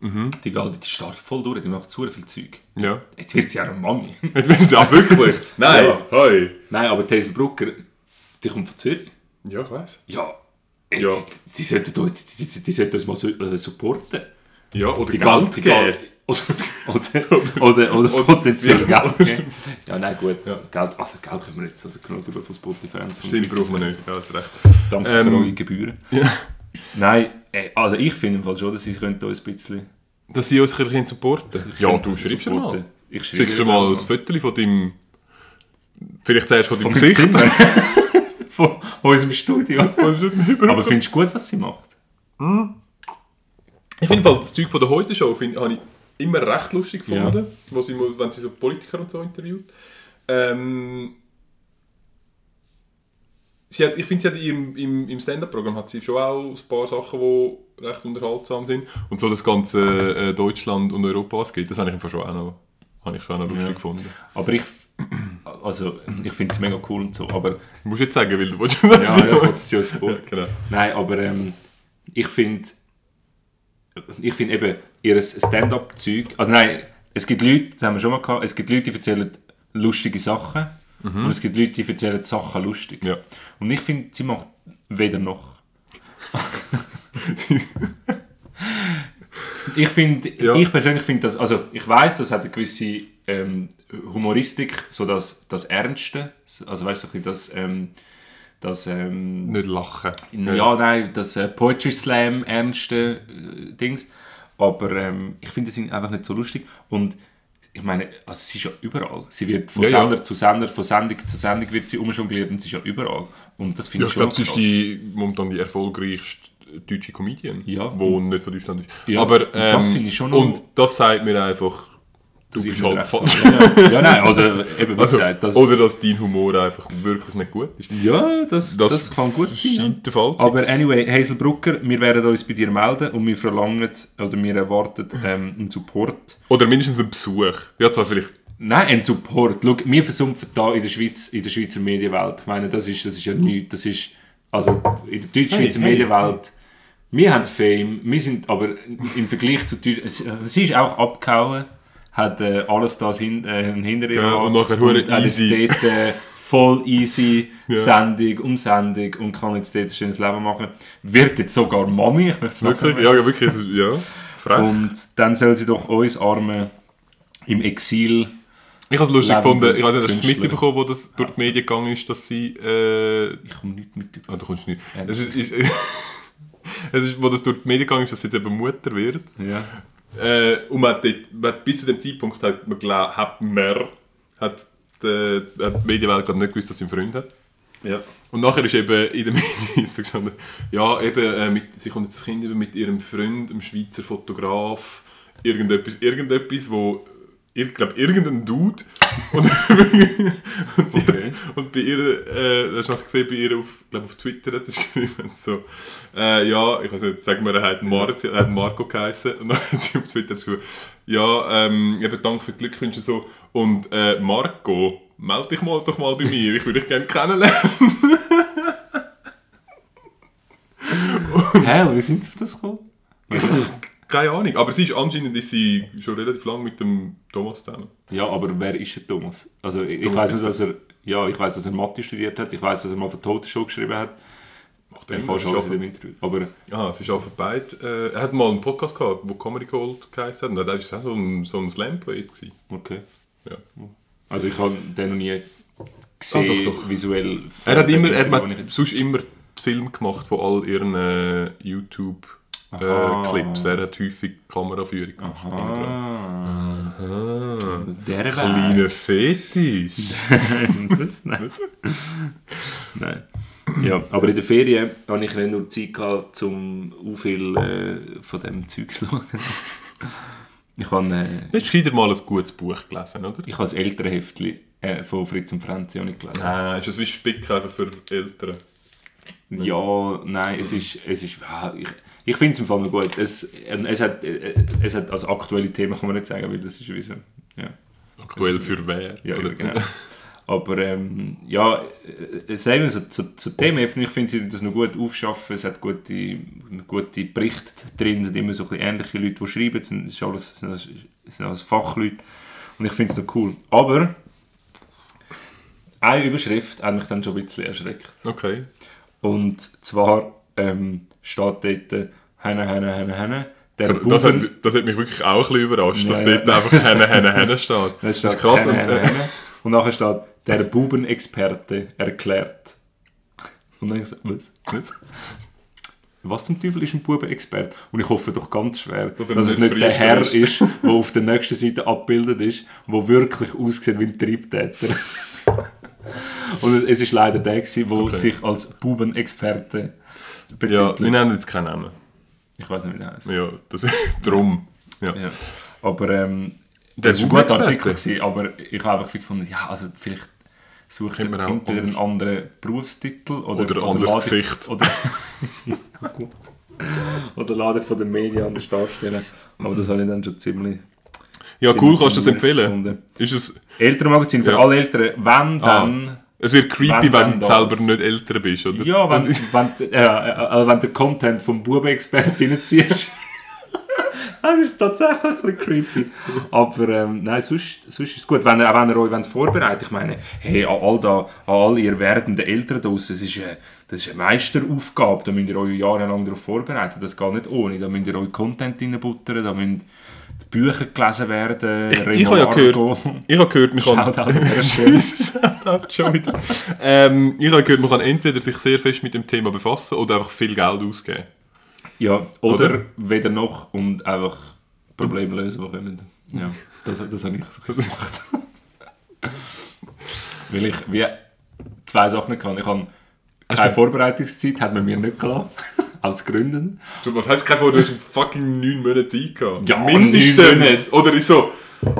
die, geht, die startet voll durch, die macht so viel Zeug. Ja. Jetzt wird sie auch eine Mami. Jetzt bin ich ja wirklich. Nein. Ja. Hey. Nein, aber Hazel Brucker, die kommt von Zürich. Ja, ich weiß. Ja, ey, Ja. Die, die, sollten, uns- die, die, sollten uns mal äh, supporten. Ja, oder Die Geld die geben. Oder, oder, oder, oder potenziell Geld geben. Ja, nein, gut. Geld, also Geld können wir jetzt also genug über von Spotify und von Stimmt, braucht man nicht. Ja, hast recht. Danke Ähm, für eure Gebühren. Nein, äh, also ich finde im Fall schon, dass sie uns ein bisschen... Dass sie uns ein bisschen supporten. Ja, du schreibst ja mal. Ich schreibe Schick dir mal ein Foto von deinem... Vielleicht zuerst von deinem Von Gesicht. Zimmer. von unserem Studio. Aber findest du gut, was sie macht? Ich finde das Zeug von der Heute-Show find- habe ich immer recht lustig Ja. gefunden, wo sie, wenn sie so Politiker und so interviewt. Ähm, sie hat, ich finde, sie hat ihrem, im, im Stand-Up-Programm hat sie schon auch ein paar Sachen, die recht unterhaltsam sind. Und so das ganze äh, Deutschland und Europa, was geht, das habe ich einfach schon auch noch, habe ich schon auch noch lustig Ja. gefunden. Aber ich... Also, ich finde es mega cool und so, aber... Du musst jetzt sagen, weil du willst das Ja, ja, wollte sie als ja, Sport. genau. Nein, aber ähm, ich finde, ich finde eben, ihr Stand-up-Zeug, also nein, es gibt Leute, das haben wir schon mal gehabt, es gibt Leute, die erzählen lustige Sachen und es gibt Leute, die erzählen Sachen lustig. Ja. Und ich finde, sie macht weder noch. ich finde, Ja. ich persönlich finde das, also ich weiß, das hat eine gewisse ähm, Humoristik, so das, das Ernste, also weißt du, das, ähm, das ähm, Nicht lachen. ja, nein, das äh, Poetry Slam ernste äh, Dings. Aber ähm, ich finde sie einfach nicht so lustig. Und ich meine, also sie ist ja überall. Sie wird von Ja, ja. Sender zu Sender, von Sendung zu Sendung wird sie umjongliert und sie ist ja überall. Und das finde Ja, ich ich schon glaube, sie ist krass. die, momentan die erfolgreichste deutsche Comedian, Ja. wo nicht von Deutschland ist. Ja, Aber, und das ähm, finde ich schon Und das sagt mir einfach, du bist ist halt falsch. Ja, ja, nein, also eben wie Also, gesagt, das, oder dass dein Humor einfach wirklich nicht gut ist. ja, das, das, Das kann gut sein. der Fall zu sein. Aber anyway, Hazel Brucker, wir werden uns bei dir melden und wir verlangen oder wir erwarten ähm, einen Support. Oder mindestens ein Besuch. Ja, zwar vielleicht... Nein, ein Support. Schau, wir versumpfen da in der Schweiz, in der Schweizer Medienwelt. Ich meine, das ist, das ist ja nichts. Das ist, also in der deutsch-schweizer Hey, hey, Medienwelt, wir haben Fame, wir sind aber im Vergleich zu Deutsch, es- sie ist auch abgehauen, hat äh, alles das hin, äh, hinter ihr Ja, und nachher jetzt easy. dort äh, voll easy Ja. Sendung um Sendung und kann jetzt dort ein schönes Leben machen. Wird jetzt sogar Mami, ich möchte es Wirklich? Ja, wirklich. Ja, frech. Und dann soll sie doch uns Arme im Exil ich habe es lustig gefunden. Ich weiß nicht, hast du es mitbekommen, wo das durch die Medien gegangen ist, dass sie... Äh, Ich komme nicht mit. ah, du kommst nicht. Ja. Es ist... ist es ist, wo das durch die Medien gegangen ist, dass sie jetzt eben Mutter wird. Ja. Äh, und man hat, dort, man hat bis zu dem Zeitpunkt hat man, glaub, hat man hat die, hat die Medienwelt glaub, nicht gewusst, dass sie einen Freund hat. Ja. Und nachher ist eben in den Medien so gestanden, ja, eben, äh, mit, sie kommt jetzt das Kind eben mit ihrem Freund, einem Schweizer Fotograf, irgendetwas, irgendetwas, wo ich glaube, irgendein Dude. Und, und, sie Okay. hat, und bei ihr, äh, hast du noch gesehen, bei ihr auf, glaub, auf Twitter hat sie geschrieben, so, äh, ja, ich weiß nicht, sagen wir, er hat, Mar er hat Marco geheißen. Und dann hat sie auf Twitter geschrieben, ja, ähm, eben danke für die Glückwünsche so. Und äh, Marco, melde dich mal doch mal bei mir, ich würde dich gerne kennenlernen. Hä, wie sind sie auf das gekommen? Keine Ahnung, aber sie ist anscheinend ist sie schon relativ lang mit dem Thomas zusammen. Ja, aber wer ist der Thomas? Also ich, ich weiß Winzer. dass er, ja, ich weiß, dass er Mathe studiert hat. Ich weiß, dass er mal für Tote Show geschrieben hat. Macht immer, fast alles dem Interview. Aber Ah, es ist einfach beide. Äh, er hat mal einen Podcast gehabt, wo Comedy Gold geheißen hat. Und da war es auch so ein, so ein gewesen. okay. Ja. Also ich habe den noch nie gesehen, Ah, doch, doch. visuell. Er hat, immer, er hat sonst immer die Filme gemacht von all ihren äh, Aha. YouTube-Clips. er hat häufig Kameraführung gemacht. Ah, Ah, der kleiner Fetisch. das, nein. nein. Ja, aber in der Ferien habe ich nicht nur Zeit gehabt, um viel äh, von dem Zeug zu schauen. ich habe, äh, hast du mal ein gutes Buch gelesen, oder? ich habe das ältere Heftchen äh, von Fritz und Franzi auch nicht gelesen. Nein, ist das wie Spick einfach für Eltern? Ja, nein, es ist, es ist ah, ich, ich finde es im Fall noch gut. Es, es, hat, äh, es hat als aktuelle Themen kann man nicht sagen, weil das ist wie so, ja. Aktuell für wer? Ja, oder? genau. Aber ähm, ja, äh, es eben so, zu, zu Themen, ich finde sie das noch gut aufschaffen, es hat gute, gute Berichte drin, es sind immer so ein bisschen ähnliche Leute, die schreiben, es sind, alles, es sind alles, es sind alles Fachleute und ich finde es noch cool. Aber eine Überschrift hat mich dann schon ein bisschen erschreckt. Okay. Und zwar ähm, steht dort «Henne, Henne, Henne, Henne». Der Das Buben- hat, das hat mich wirklich auch ein bisschen überrascht, dass Ja. dort einfach «Henne, Henne, Henne» steht. Das Das ist krass. Henne, Und, Henne, äh, Henne. Und nachher steht «Der Bubenexperte erklärt». Und dann habe ich gesagt, was? Was zum Teufel ist ein Bubenexperte? Und ich hoffe doch ganz schwer, Dass dass, es nicht der Herr ist. ist, der auf der nächsten Seite abgebildet ist, der wirklich aussieht wie ein Triebtäter. Und es ist leider der, der Okay. sich als Bubenexperte Ja, wir nennen jetzt keinen Namen. Ich weiß nicht, wie der heißt. Ja, das ist drum. Ja. Ja. Aber ähm, Der das war ein guter. Artikel, gewesen, aber ich habe einfach gefunden, ja, also vielleicht sucht man auch entweder einen anderen Berufstitel oder, Oder ein anderes ich- Gesicht. Oder, Ja, gut. oder lade ich von den Medien anders darstellen. Aber das habe ich dann schon ziemlich... Ja, ziemlich- cool, kannst du das empfehlen? gefunden. Ist es, Elternmagazin für Ja. alle Eltern, wenn Ah. dann... es wird creepy, Wenn, wenn, du das. selber nicht älter bist, oder? Ja, wenn, wenn, äh, äh, wenn der Content vom Bubenexperten reinziehst. dann ist tatsächlich ein bisschen creepy. Aber ähm, nein, sonst, sonst ist es gut. Wenn auch wenn ihr euch wollt vorbereitet Ich meine, hey, an all, da, an all ihr werdenden Eltern draussen, das ist, eine, das ist eine Meisteraufgabe. Da müsst ihr euch jahrelang darauf vorbereiten. Das geht nicht ohne. Da müsst ihr euch Content reinbuttern, da die Bücher gelesen werden. Ich, ich habe ja gehört, ich habe gehört, man kann... Ähm, ich habe gehört, man kann entweder sich sehr fest mit dem Thema befassen oder einfach viel Geld ausgeben. Ja, oder, Oder? weder noch und einfach Probleme lösen, die können. Ja, das, das habe ich gemacht. Weil ich wie zwei Sachen kann. Ich habe keine Vorbereitungszeit, hat man mir nicht gelassen. Aus Gründen. So, Was heisst kein du hast fucking 9 Monate Zeit gehabt? Ja, mindestens. Oder ist so,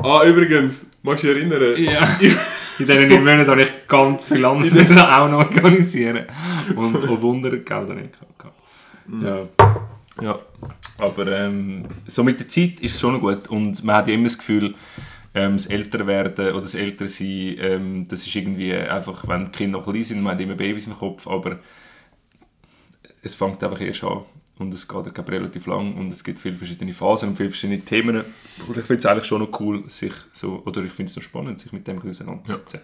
ah, übrigens, magst du dich erinnern? Ja. In diesen neun Monaten habe ich ganz viel anderes auch noch organisieren. Und auf Wunder Geld habe ich gehabt. Ja. Ja. Aber ähm, so mit der Zeit ist es schon gut. Und man hat ja immer das Gefühl, ähm, das Älterwerden oder das Ältersein, ähm, das ist irgendwie einfach, wenn die Kinder noch klein sind, man hat immer Babys im Kopf, aber es fängt einfach erst an. Und es geht, glaube relativ lang und es gibt viele verschiedene Phasen und viele verschiedene Themen. Und ich finde es eigentlich schon noch cool, sich so, oder ich finde es noch spannend, sich mit dem auseinanderzusetzen.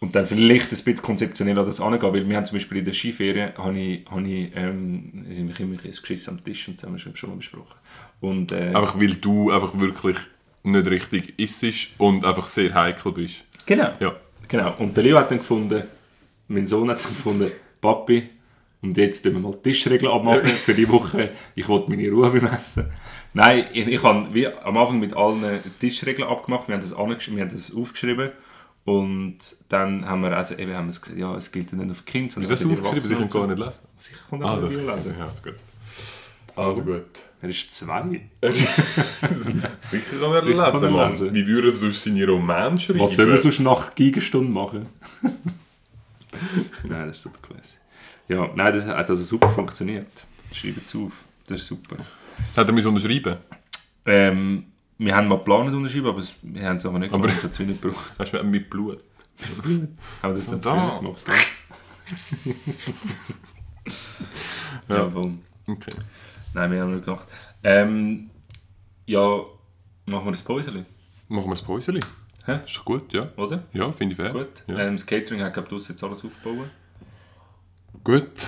Und dann vielleicht ein bisschen konzeptionell an das angehen, weil wir haben zum Beispiel in der Skiferien, habe ich, habe ich ähm, sind wir immer ein Geschiss am Tisch und das haben wir schon, schon mal besprochen. Und, äh, Einfach weil du einfach wirklich nicht richtig isst und einfach sehr heikel bist. genau, Ja. genau. Und der Leo hat dann gefunden, mein Sohn hat dann gefunden, Papi, und jetzt tun wir mal die Tischregeln abmachen für die Woche. Ich wollte meine Ruhe beim Essen. Nein, ich, ich habe wie am Anfang mit allen Tischregeln abgemacht. Wir haben das, wir haben das aufgeschrieben. Und dann haben wir, also, eben haben wir gesagt, ja, es gilt nicht nur für Kinder, sondern Wieso hast du aufgeschrieben? Ich kann Erwachsenen gar nicht lesen. so. Sicher kann Ah, er nicht lesen. ja, ist gut. Also gut. Er ist zwei. Sicher kann er lesen, Mann. Wie würde er sonst seine Romane schreiben? Was soll er sonst nach Geigenstunde machen? nein, das ist super klasse. Ja, nein, das hat also super funktioniert. Schreiben es auf. Das ist super. Hat er mich unterschreiben? Ähm, wir haben mal geplant unterschreiben, aber es- wir haben es aber nicht Aber- gemacht. Es hat es nicht gebraucht. Hast du mit Blut? Aber das hat Da. gemacht. Ja, Ja. voll. Okay. Nein, wir haben nicht gemacht. Ähm, ja, machen wir ein Päuschen, Machen wir ein Päuschen. Hä? Ist doch gut, ja. oder? Ja, finde ich fair. Gut. Ja. Ähm, das Catering hat, glaube ich, jetzt alles aufgebaut. Gut.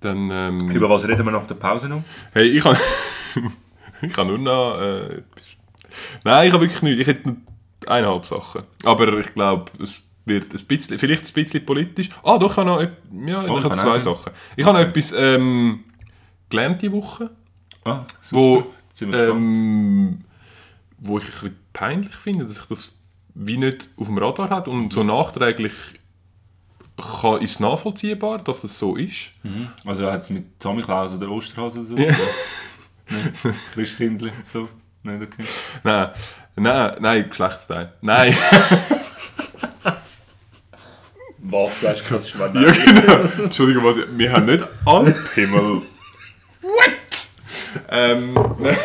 Dann, ähm, Über was reden wir nach der Pause noch? hey, ich kann, ich kann nur noch äh, etwas. Nein, ich habe wirklich nichts. Ich hätte nur eineinhalb Sachen. Aber ich glaube, es wird ein bisschen, vielleicht ein bisschen politisch. Ah, doch, ich habe noch, ja, Oh, ich habe zwei. Sachen. Ich habe noch etwas ähm, gelernt diese Woche, Ah, wo, wir gespannt. ähm, wo ich ein bisschen peinlich finde, dass ich das wie nicht auf dem Radar hat und so nachträglich kann, ist es nachvollziehbar, dass das so ist. Mhm. Also hat es mit Tommy Klaus oder Osterhase oder so? Ja. Nein. Christkindli, so? Nein, okay. Nein, nein, nein, Geschlechtsteil. Nein. Was, du hast das ja, genau. Entschuldigung, was wir haben nicht Alphimmel. What? Ähm, nein.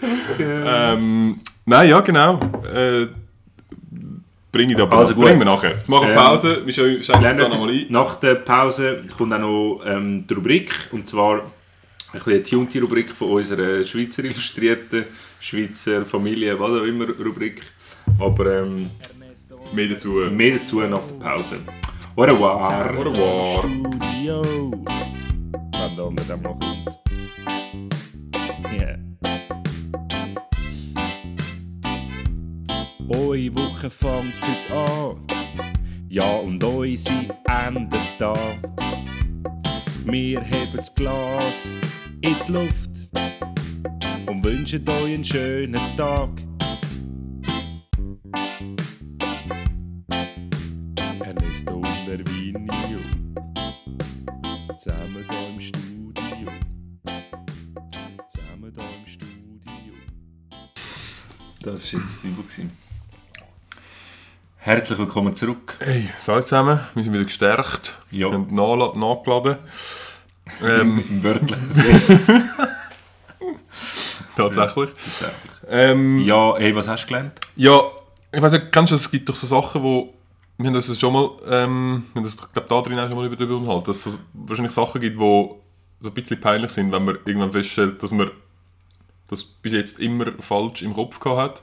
ähm, nein, ja, genau. Äh, bring ich aber Also noch. gut. Bringen wir nachher. Jetzt machen wir Ähm, Pause. Wir schauen da nochmal ein. Nach der Pause kommt auch noch ähm, die Rubrik, und zwar ein eine getunte Rubrik von unserer Schweizer Illustrierten, Schweizer Familie, was auch immer Rubrik. Aber ähm, Mehr dazu. mehr dazu nach der Pause. Au revoir. Au revoir. Studio. Wenn da unter dem noch kommt. Eure Woche fängt heute an. Ja, und unsere endet da. Wir heben das Glas in die Luft und wünschen euch einen schönen Tag. Ernesto und Ervinio. Zusammen da im Studio. Zusammen da im Studio. Das war jetzt die Übung. Herzlich willkommen zurück. Hey, salut zusammen. Wir sind wieder gestärkt. Ja. Wir haben nachgeladen. Ähm, Im wörtlichen Sinne. tatsächlich. Tatsächlich. Ähm, Ja, hey, was hast du gelernt? Ja, ich weiß nicht, kennst du, es gibt doch so Sachen, wo wir haben das schon mal, ähm, wir haben das, glaube da drin auch schon mal über darüber unterhalten, dass es wahrscheinlich Sachen gibt, die so ein bisschen peinlich sind, wenn man irgendwann feststellt, dass man das bis jetzt immer falsch im Kopf gehabt hat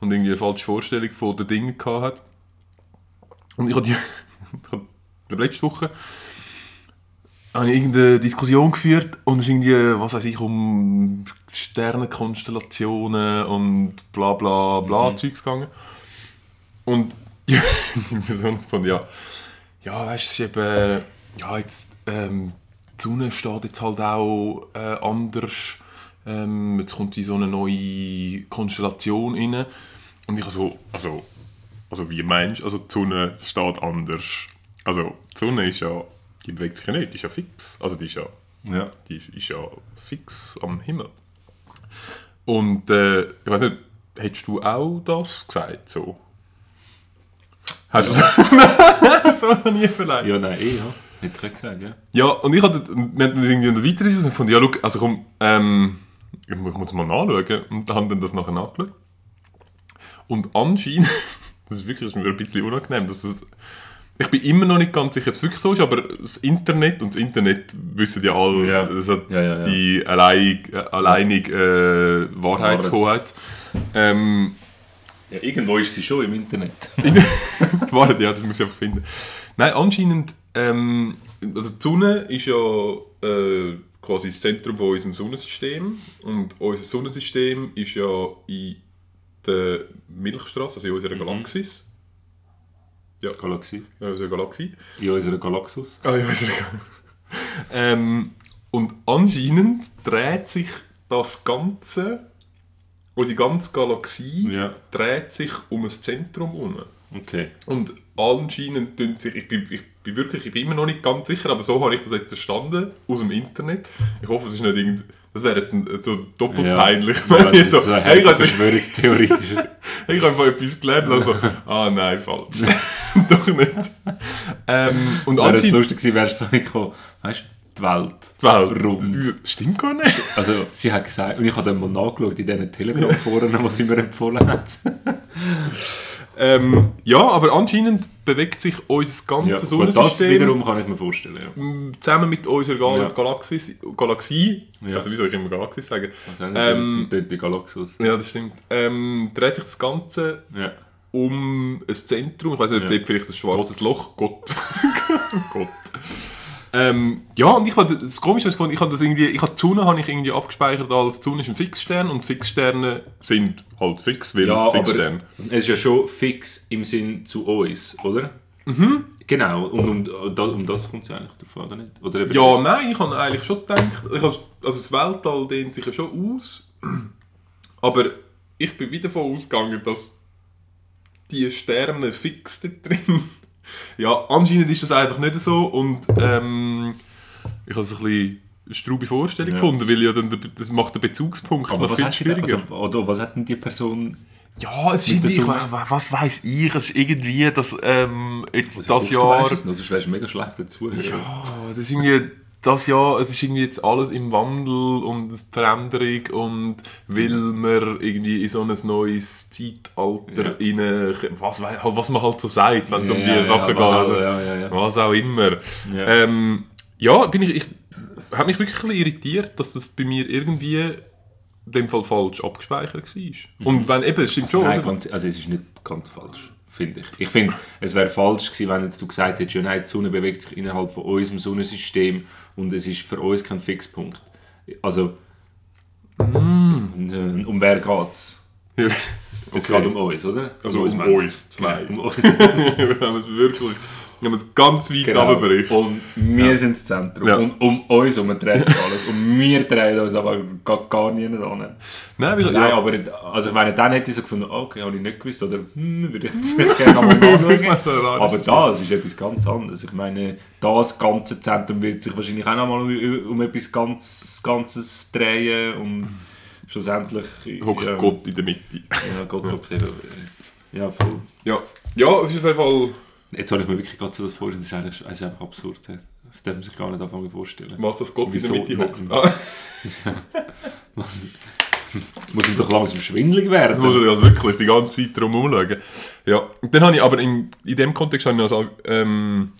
und irgendwie eine falsche Vorstellung von den Dingen gehabt hat. Und ich habe die, habe letzte Woche habe ich irgendeine Diskussion geführt und es irgendwie, was weiß ich, um Sternenkonstellationen und bla bla bla Zeugs gegangen. Und die, Person von ja, ja, weißt du, es ist eben, ja, jetzt, ähm, die Sonne steht jetzt halt auch äh, anders. Ähm, jetzt kommt sie in so eine neue Konstellation rein. Und ich so, also, also wie meinst du, also die Sonne steht anders. Also die Sonne ist ja, die bewegt sich ja nicht, die ist ja fix. Also die ist ja, Ja. die ist, ist ja fix am Himmel. Und äh, ich weiß nicht, hättest du auch das gesagt so? Hast du das so noch nie vielleicht? Ja, nein, eh, ja. Hätte ich gesagt, ja. Ja, und ich hatte, wir hatten irgendwie weitere Diskussion und fand, ja, schau, also komm, ähm, ich muss mal nachschauen. Und dann haben dann das nachher nachgeschaut. Und anscheinend, das ist wirklich das ist mir ein bisschen unangenehm, dass das, ich bin immer noch nicht ganz sicher, ob es wirklich so ist, aber das Internet, und das Internet wissen ja alle, Ja. das hat Ja, ja, die allein, äh, alleinig äh, Wahrheitshoheit. Ähm, ja. Irgendwo ist sie schon im Internet. Warte, ja, das muss ich einfach finden. Nein, anscheinend, ähm, also die Sonne ist ja äh, quasi das Zentrum von unserem Sonnensystem und unser Sonnensystem ist ja in der Milchstraße, also in unserer Galaxis. Ja, Galaxie. in unserer Galaxie. In unserer Galaxus. Ah, ja, unserer Galaxie. ähm, und anscheinend dreht sich das Ganze, unsere ganze Galaxie Ja. dreht sich um ein Zentrum herum. Okay. Und anscheinend tun sich, ich bin, ich bin wirklich, ich bin immer noch nicht ganz sicher, aber so habe ich das jetzt verstanden, aus dem Internet. Ich hoffe, es ist nicht irgend, das wäre jetzt ein, so doppelt Ja. peinlich. Ja, das ich ist so, so eine hey, ich habe jetzt- Verschwörungstheorie. ich habe einfach etwas gelernt, also, ah nein, falsch. Doch nicht. Ähm, und Wäre es lustig gewesen, wärst du so gekommen, weißt du, die Welt. die Welt, Rund. stimmt gar nicht. Also, sie hat gesagt, und ich habe dann mal nachgeschaut in diesen Telegram-Foren, die sie mir empfohlen hat. Ähm, ja, aber anscheinend bewegt sich unser Ja, ganzes das Sonnensystem wiederum kann ich mir vorstellen. Ja. zusammen mit unserer Ja. Galaxie, Galaxie Ja. also wie soll ich immer Galaxie sagen? Also, ähm, das bei Galaxus. Ja, das stimmt. Ähm, dreht sich das Ganze Ja. um ein Zentrum. Ich weiß nicht, ob Ja. vielleicht ein schwarzes Loch. Gott. Gott. Ähm, ja, und ich habe das Komische ist, ich habe das irgendwie, ich habe Sonne habe ich irgendwie abgespeichert als Sonne ist ein Fixstern und Fixsterne sind halt fix, weil Ja, Fixstern. aber es ist ja schon fix im Sinn zu uns, oder? Mhm. Genau, und um, um das kommt es ja eigentlich an, oder nicht? Oder Ja, nein, ich habe eigentlich schon gedacht, ich habe, also das Weltall dehnt sich ja schon aus, aber ich bin wieder davon ausgegangen, dass die Sterne fix da drin. Ja, anscheinend ist das einfach nicht so und ähm, ich habe es ein bisschen eine straube Vorstellung Ja. gefunden, weil ja dann der, das macht den Bezugspunkt Aber noch was viel hat, sie denn, schwieriger. also, oder was hat denn die Person... ja, es ist irgendwie, was weiß ich, es ist irgendwie, dass ähm, jetzt das du Jahr... weißt es noch, sonst wärst du mega schlecht dazu. Ja, das ist irgendwie das Jahr, es ist irgendwie jetzt alles im Wandel und Veränderung und will man irgendwie in so ein neues Zeitalter Ja. rein, was, wei- was man halt so sagt, wenn es um die Ja, ja, Sachen geht. was auch- also, ja, ja, ja. Was auch immer. Ja. Ähm, ja, bin ich, ich habe mich wirklich ein bisschen irritiert, dass das bei mir irgendwie in dem Fall falsch abgespeichert war. Und wenn eben, es stimmt schon, Nein, ganz, also es ist nicht ganz falsch, finde ich. Ich finde, es wäre falsch gewesen, wenn jetzt du gesagt hättest, ja nein, die Sonne bewegt sich innerhalb von unserem Sonnensystem und es ist für uns kein Fixpunkt. Also, mm. um wer geht's? Es Okay. geht um uns, oder? Also um Menschen. uns zwei. Genau, um uns. wenn man es wirklich, wenn man es ganz weit Genau. runterbricht. Und wir sind das Zentrum. Ja. Und um uns herum dreht sich alles. Und wir drehen uns aber gar, gar nie hin. Nein, weil, Nein, ja, aber also ich meine, dann hätte ich so gefunden, okay, habe ich nicht gewusst, oder hm, würde ich jetzt vielleicht gerne mal nachschauen. So rar ist aber das. ist etwas ganz anderes. Ich meine, das ganze Zentrum wird sich wahrscheinlich auch noch mal um, um etwas ganz Ganzes drehen und schlussendlich... hockt ja, Gott in der Mitte. Ja, Gott hockt. Ja, voll. Ja, ja, auf jeden Fall. Jetzt habe ich mir wirklich gerade so das vorstellen, das ist eigentlich, das ist einfach absurd. Das darf man sich gar nicht anfangen vorstellen. Was das Gott Wieso? in der Mitte hockt. Ah, Was? Muss ihm doch langsam schwindelig werden. muss ich ja wirklich die ganze Zeit drum schauen. Ja, und dann habe ich aber in, in dem Kontext habe ich also, ähm,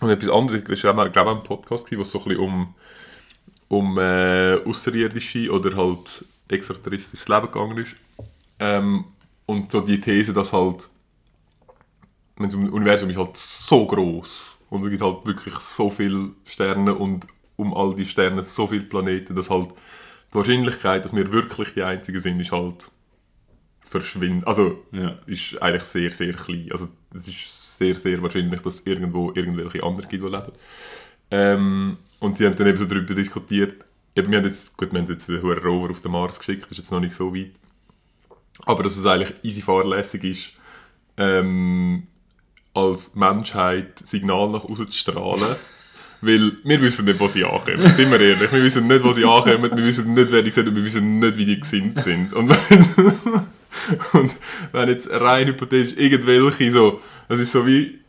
und etwas anderes, das war auch, glaube ich, auch ein Podcast, wo es so ein bisschen um, um äh, Außerirdische oder halt extraterrestrisches Leben gegangen ist. Ähm, und so die These, dass halt das Universum ist halt so groß und es gibt halt wirklich so viele Sterne und um all die Sterne so viele Planeten, dass halt die Wahrscheinlichkeit, dass wir wirklich die Einzigen sind, ist halt verschwindet. Also Ja. ist eigentlich sehr, sehr klein. Also es ist sehr, sehr wahrscheinlich, dass es irgendwo irgendwelche anderen gibt, die leben. Ähm, und sie haben dann eben so darüber diskutiert, eben, wir haben jetzt, gut, wir haben jetzt einen Rover auf den Mars geschickt, das ist jetzt noch nicht so weit, aber dass es eigentlich easy fahrlässig ist, ähm, als Menschheit Signal nach außen zu strahlen. Weil wir wissen nicht, wo sie ankommen. Sind wir ehrlich? Wir wissen nicht, wo sie ankommen, wir wissen nicht, wer die sind und wir wissen nicht, wie die gesinnt sind. Und wenn, und wenn jetzt rein hypothetisch irgendwelche so, es ist so wie,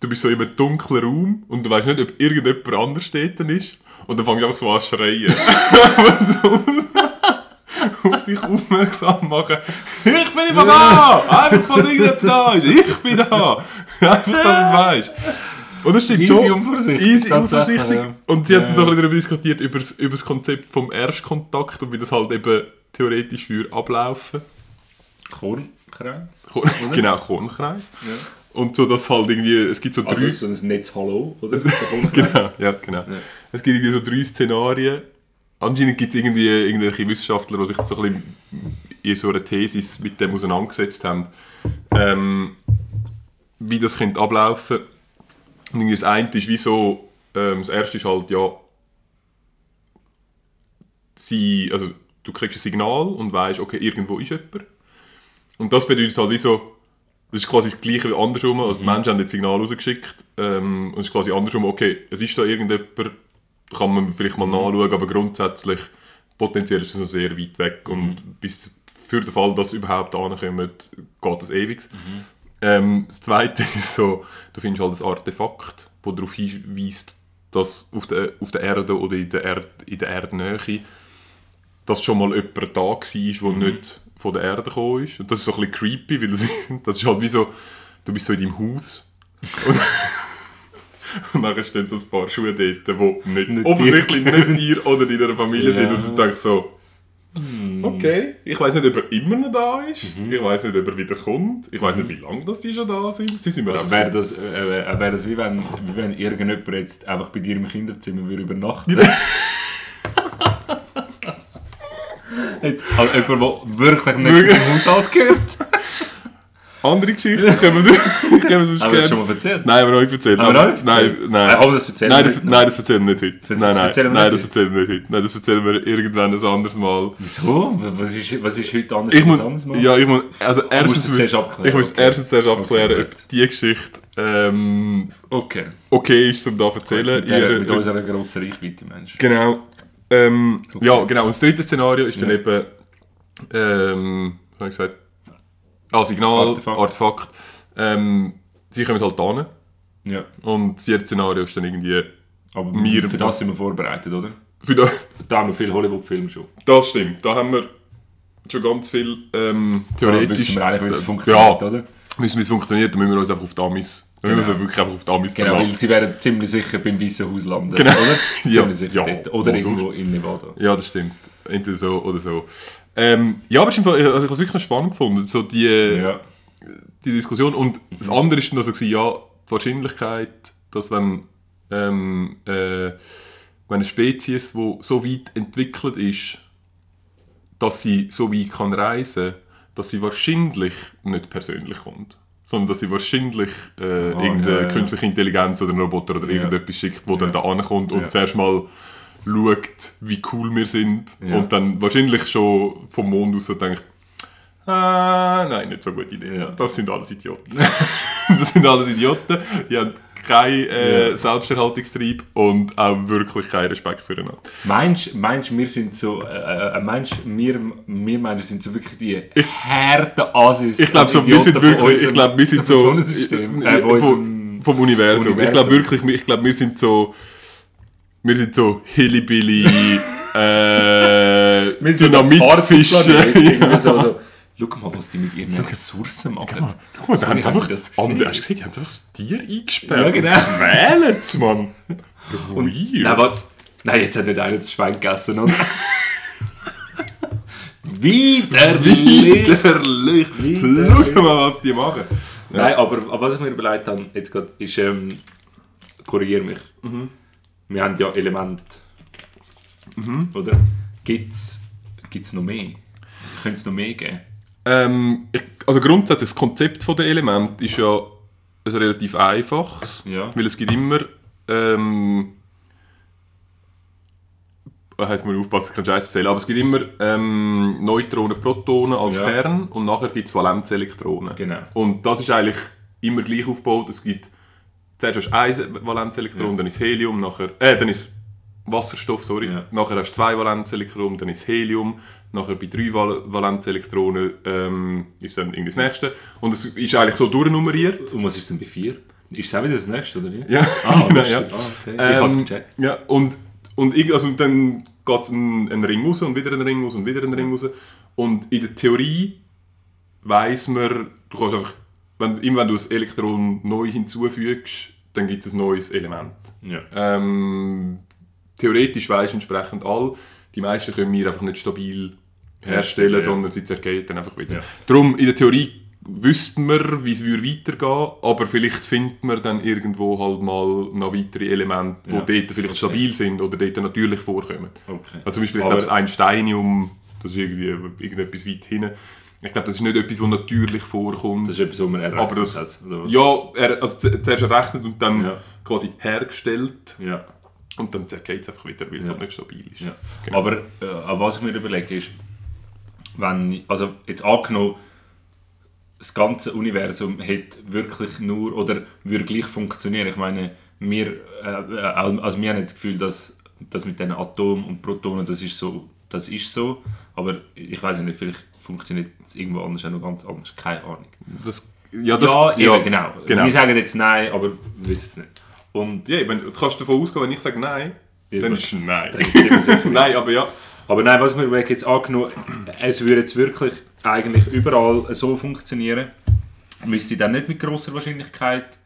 du bist so in einem dunklen Raum und du weißt nicht, ob irgendjemand anders dort ist und dann fängst du einfach so an zu schreien. auf dich aufmerksam machen. Ich bin immer da! Einfach von irgendjemand da ist. Ich bin da! Einfach, dass du es weißt. Und das stimmt Easy schon. unvorsichtig, Easy unvorsichtig. ja. Und sie Ja, hatten so ein ja. bisschen darüber diskutiert, über das, über das Konzept vom Erstkontakt und wie das halt eben theoretisch für ablaufen. Kornkreis. Korn- genau, Kornkreis. Und so, dass halt irgendwie, es gibt so Also drei... so ein Netz Hallo, oder? Genau, ja, genau. Es gibt irgendwie so drei Szenarien. Anscheinend gibt es irgendwie irgendwelche Wissenschaftler, die sich so ein bisschen in so einer Thesis mit dem auseinandergesetzt haben, ähm, wie das könnte ablaufen. Und das eine ist wie so, ähm, das erste ist halt, ja, sie, also du kriegst ein Signal und weißt, okay, irgendwo ist jemand. Und das bedeutet halt wie so, Das ist quasi das Gleiche wie andersrum. Also die Menschen haben das Signal rausgeschickt ähm, und es ist quasi andersrum, okay, es ist da irgendjemand, kann man vielleicht mal nachschauen, aber grundsätzlich potenziell ist das noch sehr weit weg und bis für den Fall, dass überhaupt ankommen, geht das ewig. Ähm, das Zweite ist so, du findest halt ein Artefakt, das darauf hinweist, dass auf der, auf der Erde oder in der, Erd, in der Erdnähe dass schon mal jemand da war, der nicht von der Erde gekommen ist. Und das ist so ein bisschen creepy, weil das, das ist halt wie so, du bist so in deinem Haus und, dann stehen so ein paar Schuhe dort, die nicht, Nicht offensichtlich nicht dir oder deiner Familie sind. Ja. und du denkst so, okay, ich weiß nicht, ob er immer noch da ist, ich weiß nicht, ob er wieder kommt, ich weiß nicht, wie lange das die schon da sind. Sie sind mir Also wäre das, äh, äh, wär das wie, wenn, wie wenn irgendjemand jetzt einfach bei dir im Kinderzimmer würde übernachten? Jetzt, also jemand, der wirklich nicht zu dem Haushalt gehört. Andere Geschichte, können wir können wir wir das schon mal erzählt? Nein, aber nicht erzählt. Aber- nicht Nein, nein. Äh, komm, das erzählen nein, das, nicht nein, das erzählen wir nicht heute. Das nein, nein, erzählen wir nein, das erzählen wir nicht heute. Nein, das erzählen wir irgendwann ein anderes Mal. Wieso? Was ist, was ist heute anders Ich als muss, sonst mal? ja, ich muss, also musst erstens, es muss- zuerst abklären, ich muss okay. erstens zuerst abklären, Okay, ob die Geschichte ähm, Okay. okay ist, um da zu erzählen. Mit, der, Ihr- mit unserer grossen Reichweite, Mensch. Genau. Ähm, Okay. Ja, genau. Und das dritte Szenario ist dann Ja. eben, ähm, habe ich gesagt? Ah, Signal, Artefakt. Artefakt. Ähm, sie kommen halt hin. Ja. Und das vierte Szenario ist dann irgendwie, Aber Wir- für das sind wir vorbereitet, oder? für da, Da haben wir viele Hollywood-Filme schon. das stimmt, da haben wir schon ganz viel ähm, Da theoretisch. wissen wir eigentlich, wie es Ja, funktioniert, oder? wissen wir, es funktioniert, dann müssen wir uns einfach auf die Amis, dann müssen wir Genau. wirklich einfach auf die Amis Genau, verlassen. weil sie werden ziemlich sicher beim Weißen Haus landen, Genau. oder? Ja, Ziemlich sicher ja, dort. Oder wo irgendwo in Nevada. Ja, das stimmt. Entweder so oder so. Ähm, ja, aber ich habe es wirklich noch spannend gefunden, so die, Ja. die Diskussion. Und das andere ist dann also, ja, die Wahrscheinlichkeit, dass wenn, ähm, äh, wenn eine Spezies, die so weit entwickelt ist, dass sie so weit kann reisen dass sie wahrscheinlich nicht persönlich kommt. Sondern dass sie wahrscheinlich äh, Ah, irgendeine ja, ja. künstliche Intelligenz oder einen Roboter oder Ja. irgendetwas schickt, wo dann da ankommt und zuerst mal schaut, wie cool wir sind Ja. und dann wahrscheinlich schon vom Mond aus so denkt, ah, nein, nicht so eine gute Idee. Ja. Das sind alles Idioten. das sind alles Idioten, die haben keinen äh, Ja. Selbsterhaltungstrieb und auch wirklich keinen Respekt füreinander. Meinst meinst, wir sind so, äh, äh, meinst, wir, wir Menschen sind so wirklich die harten Assis Ich glaube, so, wir sind wirklich, ich glaube, wir sind so, äh, äh, vom, unserem vom Universum. Ich Universum. glaube wirklich, ich glaube, wir sind so, wir sind so Hillybilly, äh, Wir sind Dynamitfische. Irgendwie so, so, Schau mal, was die mit ihren Ressourcen machen. Guck mal, da haben einfach, das gesehen? hast du gesehen, die haben einfach das Tier eingesperrt. Ja, genau. und Quälen es, Mann. Weird. Nein, warte. Nein, jetzt hat nicht einer das Schwein gegessen, oder? Widerlich! Widerlich. Schau mal, was die machen. Nein, aber, aber was ich mir überlegt habe, jetzt gerade, ist, ähm, korrigiere mich. Wir haben ja Elemente. Oder? Gibt es noch mehr? Könnte es noch mehr geben? Ähm, ich, also grundsätzlich, das Konzept der Element ist ja ein relativ einfaches, Ja. weil es gibt immer ähm, da heisst man aufpassen, ich kann Scheiß erzählen, aber es gibt immer ähm, Neutronen, Protonen als Ja. Kern und nachher gibt es Valenzelektronen. Genau. Und das ist eigentlich immer gleich aufgebaut. Es gibt zuerst hast du ein Valenzelektron, Ja. dann ist Helium, nachher, äh, dann ist Wasserstoff, sorry. Ja. Nachher hast du zwei Valenzelektronen, dann ist Helium. Nachher bei drei Val Valenzelektronen ähm, ist dann irgendwie das nächste. Und es ist eigentlich so durchnummeriert. Und was ist denn bei vier? Ist es auch wieder das nächste, oder wie? Ja, Ah, ja. stimmt. Ah, okay. Ich habe es Ähm, gecheckt. Ja, und, und, ich- also dann geht es einen, Ring raus und wieder einen Ring raus und wieder einen Ring raus. Und in der Theorie weiss man, du kannst einfach, wenn, immer wenn du ein Elektron neu hinzufügst, dann gibt es ein neues Element. Ja. Ähm, theoretisch du entsprechend all, die meisten können wir einfach nicht stabil herstellen, Ja. sondern sie zergehen dann einfach wieder. Ja. Darum, in der Theorie wüssten wir, wie es würde weitergehen aber vielleicht findet man dann irgendwo halt mal noch weitere Elemente, die Ja. dort vielleicht stabil sind oder dort natürlich vorkommen. Okay. Also zum Beispiel, ich glaube, das Einsteinium, das ist irgendwie irgendetwas weit hinten. Ich glaube, das ist nicht etwas, das natürlich vorkommt. Das ist etwas, was man errechnet Aber das- hat. Ja, er, also zu- zuerst errechnet und dann Ja. quasi hergestellt ja. und dann geht es einfach wieder, weil es Ja. halt nicht stabil ist. Ja. Genau. Aber äh, was ich mir überlege ist, wenn, also jetzt angenommen, das ganze Universum hat wirklich nur oder würde gleich funktionieren. Ich meine, wir, äh, also wir haben das Gefühl, dass das mit den Atomen und Protonen, das ist so, das ist so. Aber ich weiß nicht, vielleicht funktioniert es irgendwo anders auch noch ganz anders. Keine Ahnung. Das, ja, das, ja, eben, genau. genau. Wir sagen jetzt nein, aber wir wissen es nicht. Und Ja, wenn, du kannst davon ausgehen, wenn ich sage nein, Ja, dann ist es nein. Dann ist nein, aber ja. Aber nein, was überlegen, jetzt angenommen, es würde jetzt wirklich eigentlich überall so funktionieren, müsste dann nicht mit großer Wahrscheinlichkeit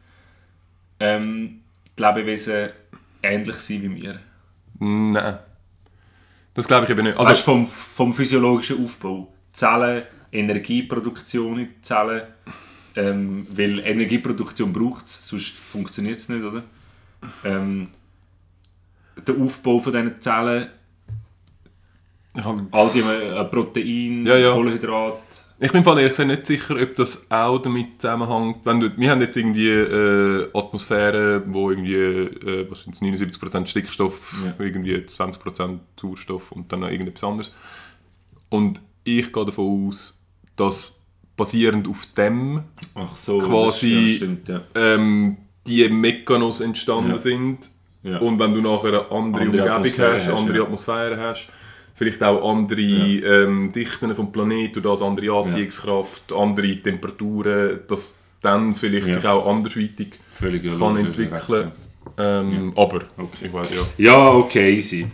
ähm, die Lebewesen ähnlich sein wie wir. Nein. Das glaube ich eben nicht. Also Also, vom, vom physiologischen Aufbau. Zellen, Energieproduktion in Zellen, ähm, weil Energieproduktion braucht es, sonst funktioniert es nicht, oder? Ähm, der Aufbau von diesen Zellen, all die äh, Proteine, Ja, ja. Kohlenhydrate, ich bin ehrlich gesagt nicht sicher, ob das auch damit zusammenhängt. Wenn du, wir haben jetzt irgendwie äh, Atmosphäre, wo irgendwie, äh, was sind 79% Stickstoff, Ja. irgendwie 20% Sauerstoff und dann noch irgendetwas anderes. Und ich gehe davon aus, dass basierend auf dem so, Quasi- stimmt, ja. ähm, die Mechanos entstanden Ja. sind. Ja. Und wenn du nachher eine andere, Andere Umgebung Atmosphäre hast, hast, andere. Atmosphäre hast, vielleicht auch andere ähm, Dichten vom Planeten, das andere Anziehungskraft, andere Temperaturen, dass dann vielleicht sich auch andersweitig Völlig kann entwickeln. recht, Ähm, Aber, Okay. ich weiß ja. Ja, ja okay, easy.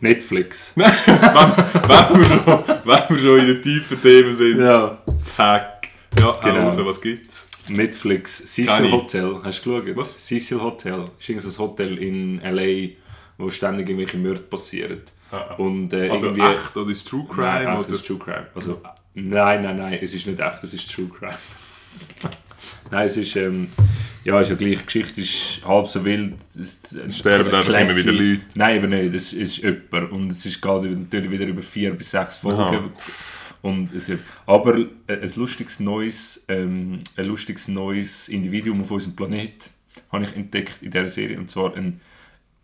Netflix. wenn, wenn, wir schon, wenn wir schon in den tiefen Themen sind, Ja. zack. Ja, Genau. also, was gibt's? Netflix. Cecil Hotel, hast du geschaut? Was? Cecil Hotel, ist irgendein Hotel in L.A., wo ständig irgendwelche Morde passieren. Und äh, Also irgendwie... echt oder ist True Crime? Nein, echt, oder? das ist True Crime. Also, nein, nein, nein, es ist nicht echt, es ist True Crime. nein, es ist, ähm, ja, ist ja gleich, die Geschichte ist halb so wild. Es es- sterben einfach immer wieder Leute. Nein, eben nicht, es ist jemand und es ist gerade natürlich wieder über vier bis sechs Folgen. Aha. Und es, aber äh, ein lustiges neues, ähm, ein lustiges neues Individuum auf unserem Planet habe ich entdeckt in dieser Serie und zwar ein,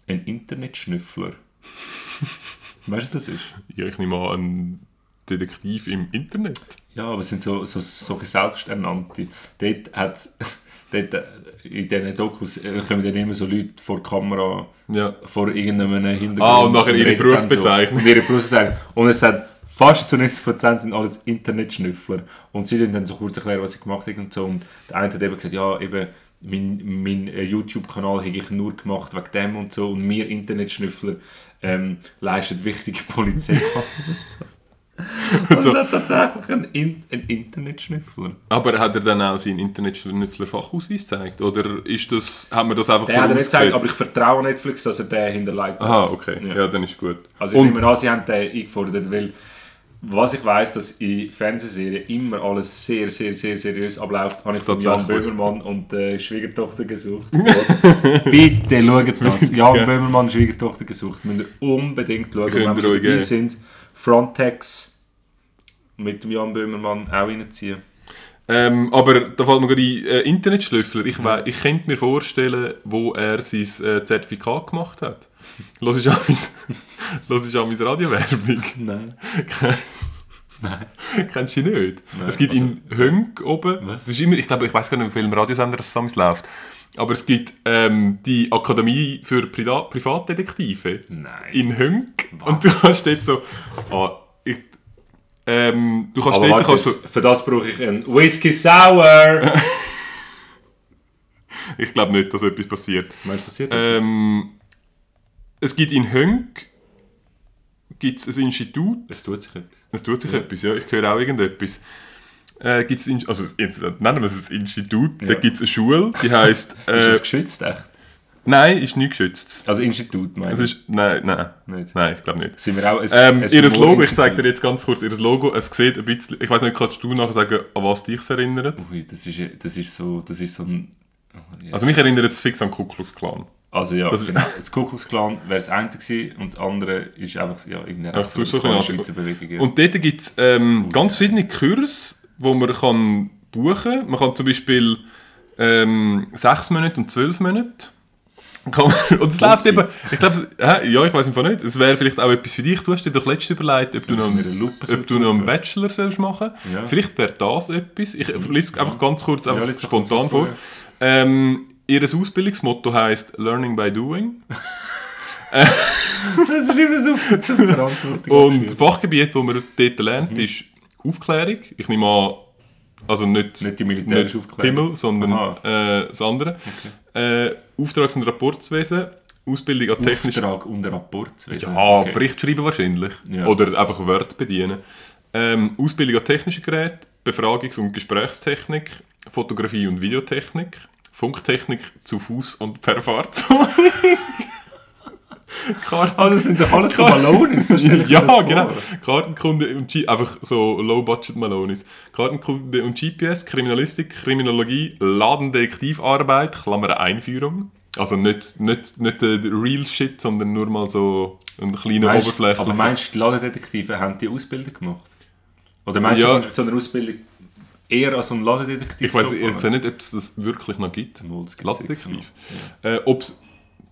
ein Internetschnüffler. weißt du, was das ist? Ja, ich nehme an, ein Detektiv im Internet. Ja, aber es sind so, so solche Selbsternannte. Dort hat's, dort, äh, in diesen Dokus äh, kommen dann immer so Leute vor die Kamera, Ja. vor irgendeinem Hintergrund. Ah, und nachher ihre Berufsbezeichnung. So, ihre Berufsbezeichnung. Und es hat fast zu 90% sind alles Internetschnüffler. Und sie dann so kurz erklären, was sie gemacht haben und so. Und der eine hat eben gesagt, ja, eben, mein, mein äh, YouTube-Kanal habe ich nur gemacht wegen dem und so. Und wir Internetschnüffler ähm, leisten wichtige Polizei. Und es hat tatsächlich einen, In einen Internetschnüffler. Aber hat er dann auch seinen Internetschnüffler-Fachausweis gezeigt? Oder ist das, haben wir das einfach Den hat er nicht gesagt, aber ich vertraue Netflix, dass er den hinterlegt hat. Aha, okay. Ja. Ja. dann ist gut. Also ich Und- nehme an, sie haben den eingefordert, weil was ich weiss, dass in Fernsehserien immer alles sehr, sehr, sehr seriös abläuft, habe ich von Jan. Böhmermann und der Schwiegertochter gesucht. Bitte schaut das. Jan Ja. Böhmermann, Schwiegertochter gesucht. Müsst ihr unbedingt schauen, wenn wir dabei sind. Frontex mit dem Jan Böhmermann auch reinziehen. Ähm, aber da fällt mir gerade ein, äh, Internetschlüffler. Ich, we- ich könnte mir vorstellen, wo er sein äh, Zertifikat gemacht hat. Los ist auch meine Radiowerbung. Nein. Kennst du nicht? Nein, es gibt also- in Hönk oben, Was? das ist immer, ich glaube, ich weiß gar nicht, auf welchem Radiosender das damals läuft, aber es gibt ähm, die Akademie für Prida Privatdetektive Nein. in Hönk und du kannst dort so, ah, ich, ähm, du kannst Aber dort warte, kannst so, für das brauche ich einen Whisky Sour. ich glaube nicht, dass etwas passiert. Meinst du, passiert etwas? Ähm, es gibt in Hönk gibt's ein Institut, Es tut sich etwas. Es tut sich etwas, ja. Ich höre auch irgendetwas. Äh, gibt's ein, also nennen wir es ein Institut, da Ja. gibt es eine Schule, die heisst... Ist Äh, das geschützt, echt? nein, ist nicht geschützt. Also Institut, meinst ist, nein, nein, Nicht. nein, ich glaube nicht. Sind wir auch ein, Ähm, ein ihr Logo, ich zeige dir jetzt ganz kurz, ihr Logo, es sieht ein bisschen, ich weiß nicht, kannst du nachher sagen, an was dich erinnert? Ui, das ist, das ist so, das ist so ein... oh. Also mich erinnert es fix an Ku Klux Klan. Also ja, das ist- genau. Das Kuckucksklan wäre das eine gewesen und das andere ist einfach ja, irgendeine Ach, so- Schweizer Bewegung. Ja. Und dort gibt es ähm, ganz verschiedene Kurse, wo man kann buchen kann. Man kann zum Beispiel ähm, sechs Monate und zwölf Monate. Kann man, und es läuft eben, ich glaube, ja, ich weiß einfach nicht, es wäre vielleicht auch etwas für dich. Du hast dir doch letztens überlegt, ob du noch, ob du noch einen. Bachelor sollst machen Ja. Vielleicht wäre das etwas. Ich lese einfach ganz kurz, einfach doch spontan vor. kurz Ähm, ihr Ausbildungsmotto heisst Learning by Doing. Das ist immer super Verantwortung. Und das Fachgebiet, das man dort lernt, ist Aufklärung. Ich nehme an, also nicht, Nicht die militärische nicht Aufklärung. Pimmel, sondern äh, das andere. Äh, Auftrags- und Rapportswesen, Ausbildung an technisch... Auftrag und Rapport. Ja, Bericht schreiben wahrscheinlich. Ja. Oder einfach Word bedienen. Ähm, Ausbildung an technischen Geräten, Befragungs- und Gesprächstechnik, Fotografie und Videotechnik, Funktechnik zu Fuß und per Fahrzeug. Karten sind doch alles so mir ja, genau. Kartenkunde und G einfach so Low-Budget Malonis. Kartenkunde und GPS, Kriminalistik, Kriminologie, Ladendetektivarbeit, Klammer Einführung. Also nicht, nicht, nicht der Real Shit, sondern nur mal so ein kleiner Meinst, Oberfläche. aber meinst du, die Ladendetektive haben die Ausbildung gemacht? Oder meinst Ja. du, du mit so einer Ausbildung eher als ein Ladendetektiv ich weiß jetzt nicht, ob es das wirklich noch gibt. Ladendetektiv. Äh, ob's,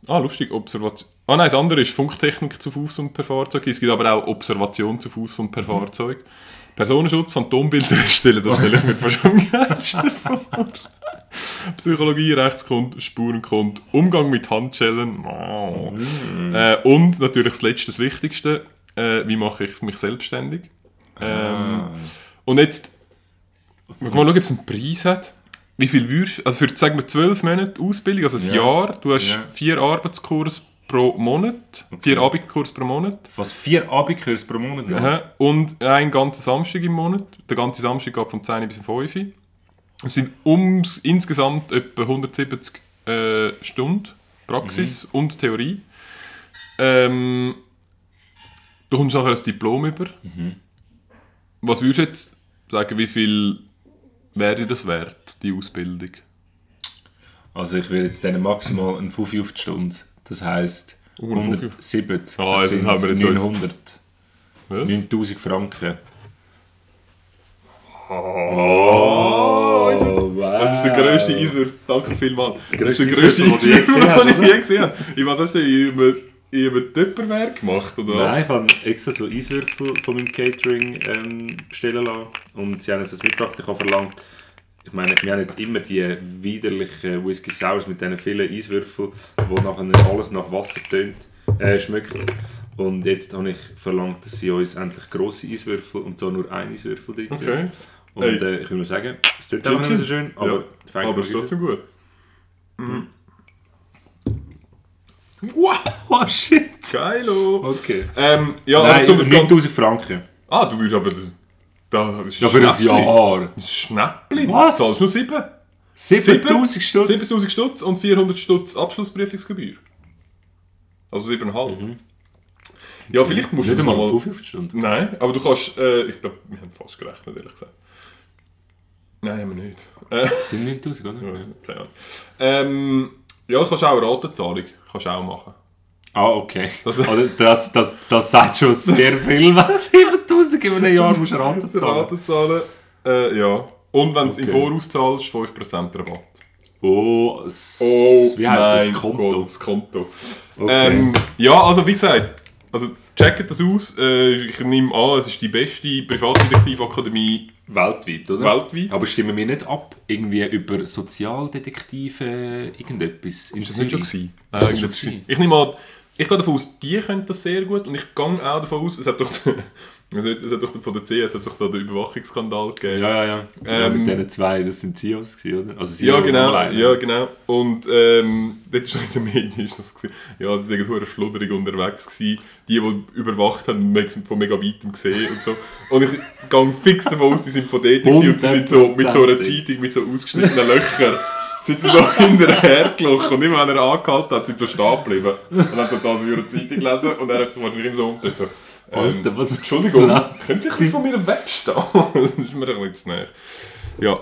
ah, lustig, Observation. Ah nein, das andere ist Funktechnik zu Fuß und per Fahrzeug. Es gibt aber auch Observation zu Fuß und Mhm. per Fahrzeug. Personenschutz, Phantombilder erstellen, das stelle ich mir fast am geilsten vor. Psychologie, Rechtskunde, Spurenkunde, Umgang mit Handschellen. Oh. Mhm. Äh, und natürlich das letzte, das Wichtigste, äh, wie mache ich mich selbstständig. Ähm, Ah. und jetzt, mal schauen, ob es einen Preis hat. Wie viel würdest du, also für sagen wir 12 Monate Ausbildung, also ein Ja. Jahr, du hast Ja. vier Arbeitskurs pro Monat, vier Abendkurs pro Monat Was, vier Abendkurs pro Monat? Aha. und einen ganzen Samstag im Monat. Der ganze Samstag geht vom 10 bis 5 Uhr. Es sind ums, insgesamt etwa 170 äh, Stunden Praxis Mhm. und Theorie. Ähm, du kommst nachher ein Diplom über. Mhm. Was würdest du jetzt sagen, wie viel wäre das wert, die Ausbildung? Also ich will jetzt denen maximal einen 5 auf die Stunde. Das heisst Oh, ein 170. Ah, das also sind haben wir jetzt uns- 900. Was? 9000 Franken. Oh, wow. Das ist der grösste Eiswurf. Danke vielmals. Das ist der grösste Eiswurf, den ich je gesehen habe. Ich was hast du in einem, in einem Tupperware gemacht, oder? Nein, ich habe extra so Eiswürfel von meinem Catering ähm, bestellen lassen. Und sie haben das mitgebracht. Ich habe verlangt, ich meine, wir haben jetzt immer die widerlichen Whisky Sours mit diesen vielen Eiswürfeln, wo nachher alles nach Wasser tönt, äh, schmeckt. Und jetzt habe ich verlangt, dass sie uns endlich grosse Eiswürfel und so nur ein Eiswürfel drin. Okay. Und äh, ich will nur sagen, es tut zwar nicht so schön, aber ja. fängt Aber mir ist trotzdem gut. Wow, shit! Geilo! Okay. Ähm, ja, Nein, also zum das Ganze. 9000 Franken. Ah, du willst aber das. Ja, für ein. Jahr. Ist Schnäppli. Was? Du zahlst nur 7. 7000 Stutz? 7000 Stutz und 400 Stutz Abschlussprüfungsgebühr. Also 7,5. Ja, vielleicht musst du Nicht einmal mal... 55 Stunden. Nein, aber du kannst... Äh, ich glaube, wir haben fast gerechnet, ehrlich gesagt. Nein, haben wir nicht. Äh, sind 9000, oder? ja, keine Ahnung. Ähm, ja, du kannst auch eine Ratenzahlung kannst du auch machen. Ah, okay. Das- Also, das, das, das sagt schon sehr viel, wenn du 7000 in einem Jahr musst Raten zahlen Raten zahlen. Äh, ja. Und wenn du es im Okay. Voraus zahlst, 5% Rabatt. Oh, s- Oh, wie heisst das? Konto? Gott, das Konto. Okay. Ähm, ja, also wie gesagt, also checkt das aus. Äh, ich nehme an, es ist die beste Privatdetektivakademie Weltweit, oder? weltweit. Aber stimmen wir nicht ab, irgendwie über Sozialdetektive, irgendetwas ist das nicht schon gewesen? Das Äh? Ich nehme an, ich gehe davon aus, die können das sehr gut und ich gehe auch davon aus, es hat doch, es hat, es hat doch von der CS hat sich da den Überwachungsskandal gegeben. Ja, ja, ja. ja Ähm, mit diesen zwei, das sind CEOs, gewesen, oder? Also Ja, CEO genau, alleine. ja, genau. Und ähm, dort ist in den Medien ist das gewesen. Ja, sie sind irgendwo schludrig unterwegs gewesen. Die, die überwacht haben, haben es von mega weitem gesehen und so. Und ich gehe fix davon aus, die sind von dort und die sind so mit so einer Zeitung, mit so ausgeschnittenen Löchern, sind sie so hinterher gelaufen. Und immer wenn er angehalten hat, sind sie so stehen geblieben. Und dann hat sie das über eine Zeitung gelesen und er hat sich wahrscheinlich immer so umgedreht, so, ähm, Alter, was- Entschuldigung, können Sie ein bisschen von mir wegstehen? das ist mir ein bisschen zu nahe. Ja.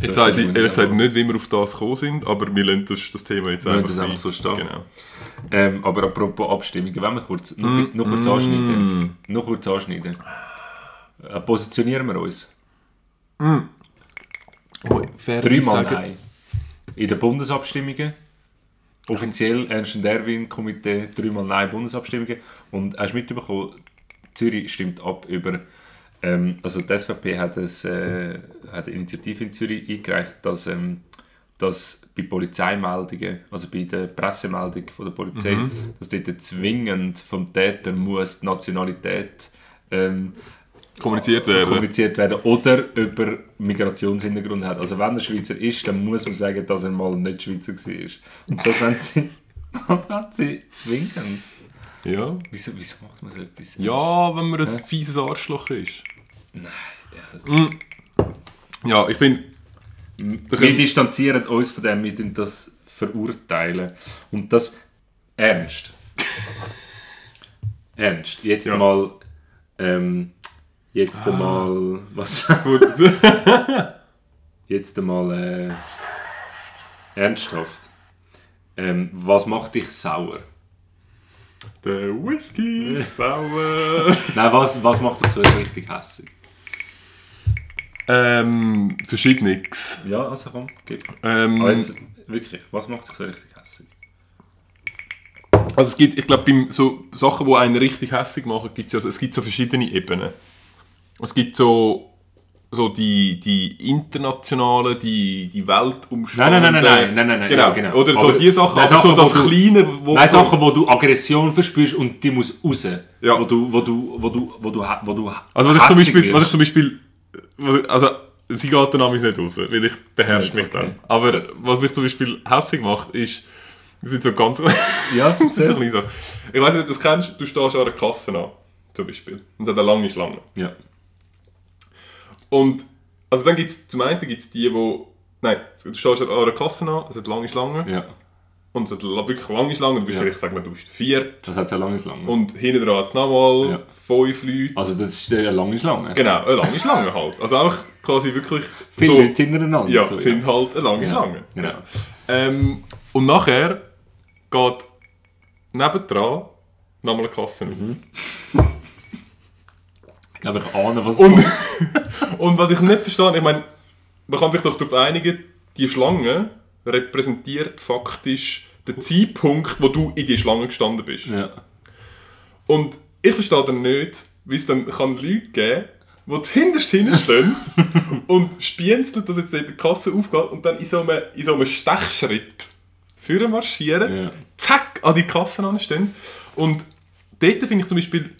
Jetzt weiss ich ehrlich gesagt nicht, wie wir auf das gekommen sind, aber wir lassen das, das Thema jetzt einfach, das einfach so stehen. Genau. Ähm, aber apropos Abstimmungen, wenn wir kurz, noch, Mm. kurz, noch kurz anschneiden. Noch kurz anschneiden. Äh, positionieren wir uns. Oh, fair Dreimal Nein. In den Bundesabstimmungen. Offiziell Ernst und Erwin Komitee, dreimal Nein Bundesabstimmungen. Und hast du mitbekommen, Zürich stimmt ab über. Ähm, also die SVP hat, es, äh, hat eine Initiative in Zürich eingereicht, dass, ähm, dass bei Polizeimeldungen, also bei der Pressemeldung von der Polizei, dass dort zwingend vom Täter muss die Nationalität ähm, Kommuniziert werden. kommuniziert werden oder über Migrationshintergrund hat. Also wenn er Schweizer ist, dann muss man sagen, dass er mal nicht Schweizer war. Und das wollen sie, das wollen sie zwingend. Ja. Wieso, wieso macht man so etwas? Ja, wenn man ein fieses Arschloch ist. Nein. Ja. Ja, ich finde. Wir distanzieren uns von dem, wir das verurteilen. Und das ernst. ernst. Jetzt Ja. mal. Ähm, jetzt mal. Was? jetzt mal. Äh, ernsthaft. Ähm, was macht dich sauer? Der Whisky ist sauer. Nein, was, was macht dich so richtig hässig? ähm, Verschiedenes. Ja, also komm, gib. Ähm, Aber jetzt, wirklich, was macht dich so richtig hässig? Also es gibt, ich glaube, bei so Sachen, die einen richtig hässlich machen, gibt's ja, also es gibt so verschiedene Ebenen. Es gibt so, so die, die internationale, die, die Weltumspannende... Nein, nein, nein, nein, nein, nein, nein, Genau, ja, genau. oder so Aber- die Sachen, Nein, aber so Sachen, das wo du- Kleine, wo Nein, so, Sachen, wo du Aggression verspürst und die muss raus. Ja. Wo du, wo du, wo du, wo du, wo du Also was ich zum Beispiel, was ich zum Beispiel, was ich, also sie geht dann nämlich nicht raus, weil ich beherrsche Ja, mich okay. dann. Aber was mich zum Beispiel hässlich macht, ist, das sind so ganz, Ja, das sind so kleine Sachen. Ich weiß nicht, ob du das kennst, du stehst an einer Kasse an, zum Beispiel, und es hat eine lange Schlange. ja. Und also dann gibt es zum einen gibt's die, wo nein, du stehst an einer Kasse an, es hat lange Schlange ja. und es hat wirklich lange Schlange, du bist Ja. vielleicht, sagen wir, du bist vierte Das hat ja lange Schlange. und hinten dran hat es nochmal Ja. fünf Leute. also das ist ja lange Schlange. Genau, eine lange Schlange halt. Also einfach quasi wirklich Viele so, Leute hintereinander. ja, so, sind halt eine lange Genau. Schlange. Genau. Ähm, und nachher geht nebendran nochmal eine Kasse auf. Mhm. Ich glaube, ich ahne, was Und, und was ich nicht verstehe, ich meine, man kann sich doch darauf einigen, die Schlange repräsentiert faktisch den Zeitpunkt, wo du in die Schlange gestanden bist. Ja. Und ich verstehe dann nicht, wie es dann kann Leute geben die hinterst hinten und spienzeln, dass jetzt dort die Kasse aufgeht und dann in so einem, in so einem Stechschritt führen marschieren, Ja. zack, an die Kassen anstehen. Und dort finde ich zum Beispiel,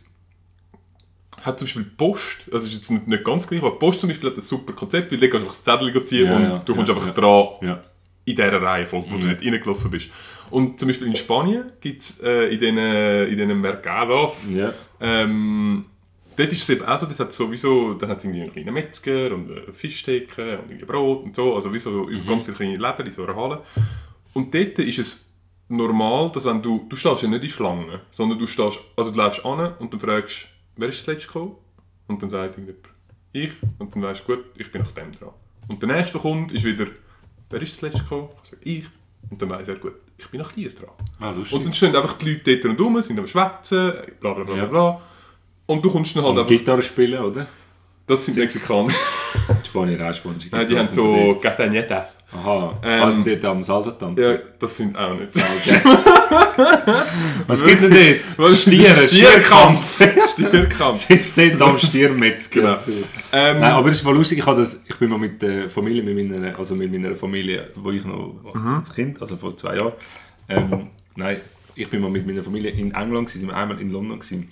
hat zum Beispiel Post, also ist jetzt nicht, nicht ganz gleich, aber Post zum Beispiel hat ein super Konzept, weil du kannst einfach das Zettel ziehen Ja, und ja, du kommst ja, einfach dran in dieser Reihenfolge, wo du nicht reingelaufen bist. Und zum Beispiel in Spanien gibt es äh, in diesen in diesen Mercados, ähm, dort ist es eben auch so, das hat sowieso, dann hat es irgendwie einen kleinen Metzger und eine Fischtheke und irgendwie Brot und so, also wie so Mhm. ganz viele kleine Läden in so einer Halle. Und dort ist es normal, dass wenn du, du stehst ja nicht in Schlange, sondern du stehst, also du läufst an und dann fragst, wer ist das letzte gekommen? Und dann sagt irgendjemand, ich, und dann weißt du, gut, ich bin nach dem dran. Und der nächste, kommt, ist wieder, wer ist das letzte gekommen? Ich sage, ich. Und dann weiss er, gut, ich bin nach dir dran. Ah, lustig. Und dann stehen einfach die Leute dort und rum, sind am Schwätzen, bla bla bla Ja. bla. Und du kommst dann halt Und einfach... Gitarre spielen, oder? Das sind Mexikaner. Die Spanier auch Spanisch. Nein, die haben so Cataneta. Aha, Ähm, also dort am Salsa tanzen. Ja, das sind auch nicht so. Was gibt's denn dort? Das? Stierkampf. Stierkampf. Sitzt dort am Stiermetzger. Genau. Ähm, Nein, aber es ist voll lustig, ich, das, ich bin mal mit der Familie, mit meiner, also mit meiner Familie, wo ich noch als Kind, also vor zwei Jahren, ähm, nein, ich bin mal mit meiner Familie in England, gewesen, sind wir einmal in London gewesen.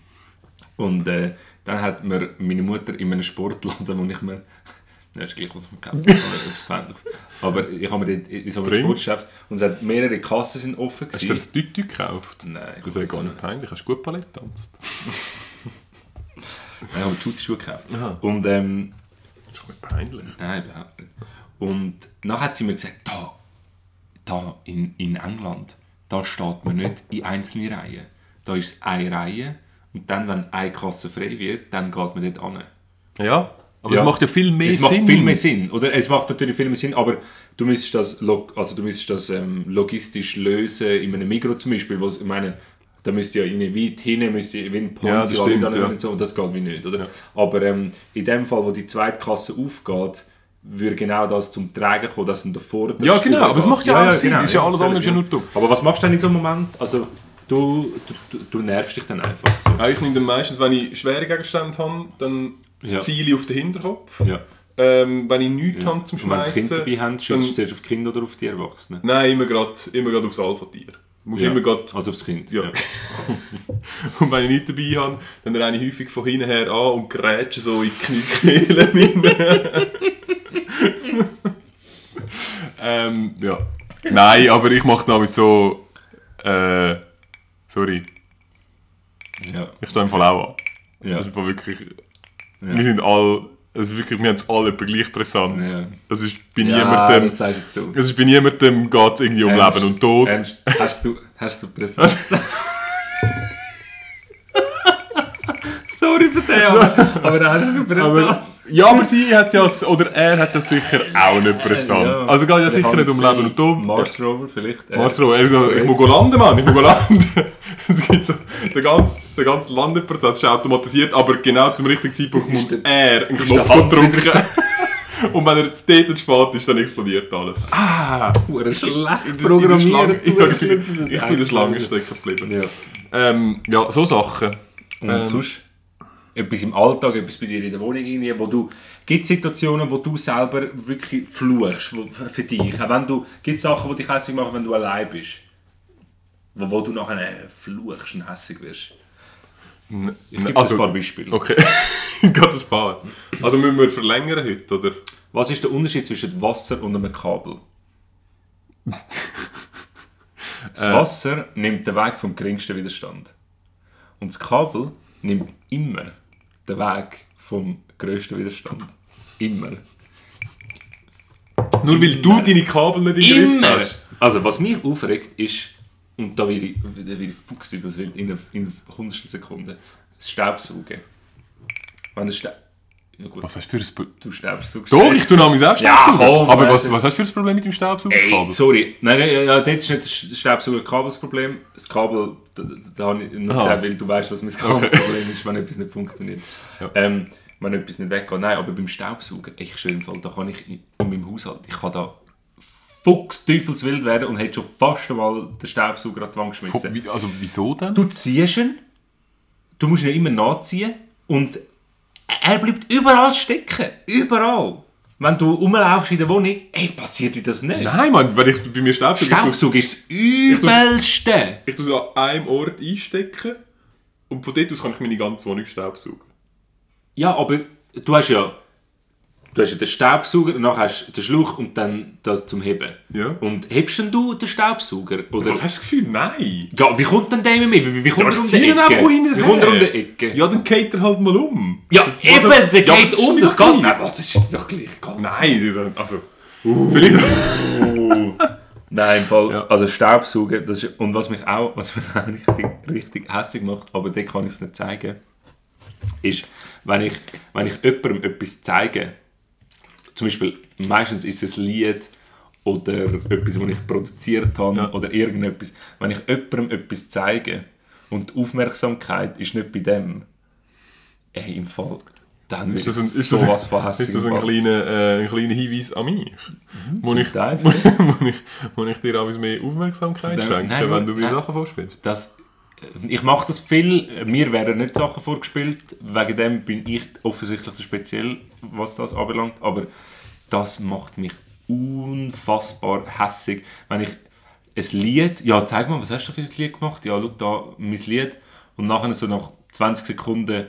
und äh, dann hat mir meine Mutter in einem Sportladen, wo ich mir, das ist gleich, was ich mir gekauft habe, aber ich habe mir dort in so einem. Sportgeschäft und es hat mehrere Kassen sind offen Hast du dir gewesen. das Tütü gekauft? Nein, Das wäre gar nicht peinlich. Hast du gut Ballett tanzt? Nein, ich habe Shooty-Schuhe gekauft. Aha. Und ähm, Das ist nicht peinlich. Nein, überhaupt nicht. Und dann hat sie mir gesagt, da, da in, in England, da steht man nicht in einzelne Reihen. Da ist es eine Reihe und dann, wenn eine Kasse frei wird, dann geht man dort an. Ja, aber Ja. es macht ja viel mehr es Sinn. macht viel mehr Sinn, oder? Es macht natürlich viel mehr Sinn, aber du müsstest das, log also du müsstest das ähm, logistisch lösen, in einem Mikro zum Beispiel, wo es- ich meine, da müsst ihr ja in weit hin, müsst ihr wie ein Ja, das Ponzi alle stimmt, dann ja. und so, und das geht wie nicht, oder? Aber ähm, in dem Fall, wo die zweite Kasse aufgeht, würde genau das zum Tragen kommen, dass ein davor... Ja, genau, aber es macht ja auch Sinn. Ist ja alles andere ja nur dumm. Aber was machst du denn in so einem Moment? Also, du, du, du, du nervst dich dann einfach so. Ja, ich nehme dann meistens, wenn ich schwere Gegenstände habe, dann Ja. ziele auf den Hinterkopf. Ja. Ähm, wenn ich nichts Ja. habe zum Und wenn du das Kind Schmeißen, dabei hast, schießt du zuerst auf Kinder oder auf die Erwachsenen? Nein, immer gerade immer grad aufs Alpha-Tier. Musst Ja. immer grad, Also aufs Kind. Ja. Und wenn ich nichts dabei habe, dann renne ich häufig von hinten her an und grätsche so in die Kniekehlen ähm, ja. Nein, aber ich mache damals so... Äh, sorry, Ja. ich stehe im Fall auch an. Ja. Das ist wirklich... Ja. Wir sind alle... Also wirklich, wir haben es alle gleich brisant. Ja. Das ist bei Ja, niemandem... das sagst jetzt du. Es ist bei niemandem geht es irgendwie um Ernst? Leben und Tod. Ernst, hast du, hast du präsent? Sorry für den, aber, aber da hast du präsent. Aber, ja, aber sie hat ja, oder er hat ja sicher auch nicht präsent. Ja. Also geht ja sicher nicht um Leben und Tod. Mars Rover vielleicht. äh, Mars Rover, er so, ich muss go landen, Mann, ich muss go landen. Es gibt so, der ganze, der ganze Landeprozess ist automatisiert, aber genau zum richtigen Zeitpunkt muss der- er einen ist Knopf drücken. Und wenn er dort spät ist, dann explodiert alles. Ah, Hure schlecht programmiert. Ich, ich bin in der Schlange stecken geblieben. Ja. Ähm, ja, so Sachen. Und Ähm. sonst? Etwas im Alltag, etwas bei dir in der Wohnung, irgendwie, wo du... Gibt es Situationen, wo du selber wirklich fluchst, wo, für dich? Auch wenn du... Gibt es Sachen, die dich hässlich machen, wenn du allein bist? Wo, wo du nachher fluchst und hässlich wirst? Ich gebe Also- ein paar Beispiele. Okay, geht das paar. Also müssen wir verlängern heute, oder? Was ist der Unterschied zwischen Wasser und einem Kabel? Das Äh. Wasser nimmt den Weg vom geringsten Widerstand. Und das Kabel nimmt immer den Weg vom grössten Widerstand. Immer. Nur weil du deine Kabel nicht im Griff Immer! hast. Also, was mich aufregt, ist, und da werde ich, da werde ich fuchs das will, in einer, in einer hundertstel Sekunde, das Staubsaugen. Wenn das Staub... Ja gut, Was hast du für ein Problem? du Staubsaugst... Doch, ich tue nämlich selbst Ja, Staubsaugen. komm, Aber was, was hast du für ein Problem mit dem Ey, Staubsaugerkabel? sorry. Nein, nein, ja, ja, dort ist nicht das Staubsauger-Kabel das Problem. Das Kabel, da, da habe ich nur Aha. gesagt, weil du weißt, was mein Kabelproblem ist, wenn etwas nicht funktioniert. Ja. Ähm, wenn etwas nicht weggeht. Nein, aber beim Staubsauger, ich schwöre im Fall, da kann ich in, in meinem Haushalt, ich kann da fuchs teufelswild werden und hätte schon fast einmal den Staubsauger an die Wand geschmissen. Wie- Also wieso denn? Du ziehst ihn, du musst ihn immer nachziehen und er bleibt überall stecken. Überall. Wenn du rumlaufst in der Wohnung, ey, passiert dir das nicht. Nein, Mann, wenn ich bei mir Staubsauger... Staubsauger ist das Übelste. Ich tue es an einem Ort einstecken und von dort aus kann ich meine ganze Wohnung staubsaugen. Ja, aber du hast ja, du hast ja den Staubsauger, dann hast du den Schlauch und dann das zum Heben. Ja. Und hebst denn du den Staubsauger? Oder? Was hast du das Gefühl? Nein! Ja, wie kommt denn der mit? Wie, wie kommt Ja, er um die Ecke? Wie kommt er um die Ecke? Ja, dann geht er halt mal um. Ja, Das eben, der Ja, geht das ist um, mir das geht. gleich. Nein, was ist doch gleich ganz. Nein, das- also... Vielleicht... Nein, im Fall, Ja. also Staubsaugen, das ist, und was mich auch, was mich auch richtig, richtig hässlich macht, aber da kann ich es nicht zeigen, ist, wenn ich, wenn ich jemandem etwas zeige, zum Beispiel, meistens ist es ein Lied oder etwas, das ich produziert habe Ja. oder irgendetwas, wenn ich jemandem etwas zeige und die Aufmerksamkeit ist nicht bei dem, ey, im Fall, dann Ist das ein, ist sowas von hässlich. ist das ein, kleiner, äh, ein kleiner Hinweis an mich? Wo ich, Teil wo, wo ich, wo ich dir auch mehr Aufmerksamkeit dem- schenke, Nein, wenn du mir. Sachen vorspielst? das, ich mache das viel, mir werden nicht Sachen vorgespielt, wegen dem bin ich offensichtlich so speziell, was das anbelangt, aber das macht mich unfassbar hässig, wenn ich ein Lied, ja zeig mal, was hast du für ein Lied gemacht? Ja, schau da, mein Lied und nachher so nach 20 Sekunden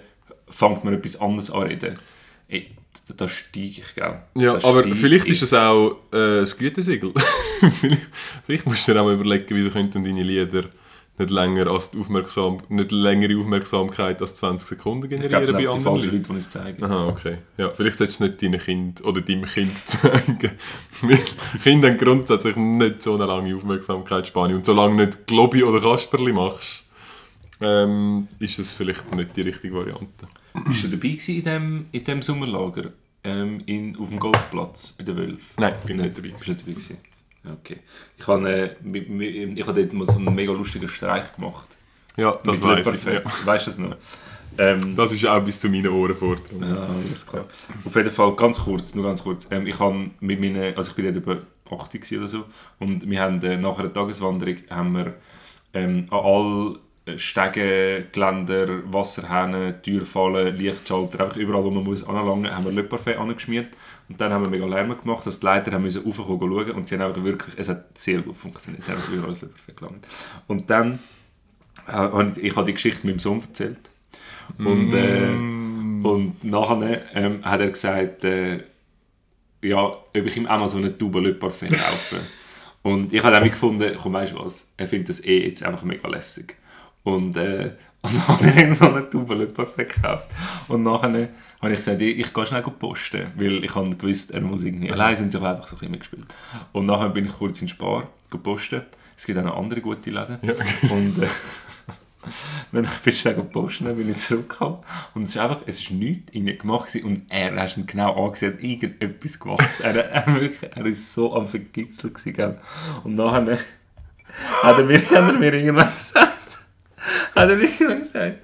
fängt man etwas anderes an reden. Ey, da, da steige ich, gell? Ja, Da aber vielleicht ich. ist das auch äh, das Gütesiegel. vielleicht, vielleicht musst du dir auch mal überlegen, wieso könnten deine Lieder nicht länger als die Aufmerksam nicht längere Aufmerksamkeit als 20 Sekunden Ich generieren es sind bei anderen falschen Leuten. Leute, die es zeigen. Aha, okay. Ja, vielleicht solltest du nicht deinem Kind oder deinem Kind zeigen. Kinder haben grundsätzlich nicht so eine lange Aufmerksamkeitsspanne. Und solange du nicht Globi oder Kasperli machst, ähm, ist es vielleicht nicht die richtige Variante. Bist du dabei in dem, in dem Sommerlager ähm, in, auf dem Golfplatz bei den Wölfen? Nein, bin nicht dabei. Bist du nicht dabei gewesen? Okay. Ich habe, äh, ich habe dort mal so einen mega lustigen Streich gemacht. Ja, das Mit weiß ich. Leberfell. Ja. Weißt du das noch? Ähm, Das ist auch bis zu meinen Ohren vordrungen. ja, alles klar. Auf jeden Fall, ganz kurz, nur ganz kurz. Ähm, ich habe mit meinen, also ich bin dort über 80 gewesen oder so, und wir haben äh, nach einer Tageswanderung haben wir ähm, an all äh, Stege, Geländer, Wasserhähne, Türfallen, Lichtschalter, einfach überall, wo man muss anlangen, haben wir Le Parfait angeschmiert. Und dann haben wir mega Lärm gemacht, dass die Leiter haben müssen raufkommen schauen und sie haben einfach wirklich, es hat sehr gut funktioniert, es hat einfach überall das Le Parfait gelangt. Und dann, äh, habe ich, habe die Geschichte meinem Sohn erzählt. Und, äh, und nachher ähm, hat er gesagt, äh, ja, ob ich ihm auch mal so eine Tube Le Parfait kaufe. und ich habe dann gefunden, komm, weißt du was, er findet das eh jetzt einfach mega lässig. Und, äh, und dann habe ich so eine Tube Parfait gekauft. Und nachher habe ich gesagt, ich, ich gehe schnell posten, weil ich habe gewusst, er muss irgendwie, allein sind sie auch einfach so ein bisschen gespielt. Und nachher bin ich kurz in Spar posten. Es gibt auch noch andere gute Läden. Ja. Und äh, dann bin ich dann posten, dann bin ich zurückgekommen. Und es ist einfach, es ist nichts in ihm gemacht gewesen. und er hast ihn genau angesehen, hat irgendetwas gemacht. er, er, wirklich, er ist so am Vergitzeln gewesen, gell. Und nachher hat er mir, hat er mir irgendwann gesagt, hat er mir irgendwann gesagt,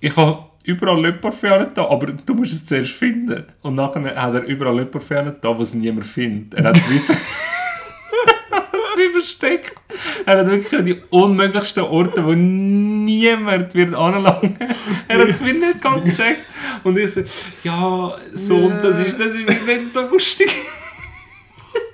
ich habe überall Parfait da, aber du musst es zuerst finden. Und nachher hat er überall Parfait da, was niemand findet. Er hat es wie, er wie versteckt. Er hat wirklich an die unmöglichsten Orte, wo niemand wird anlangen. Er hat es wie nicht ganz gecheckt. Und ich so, ja, so, das ist, das ist nicht so lustig.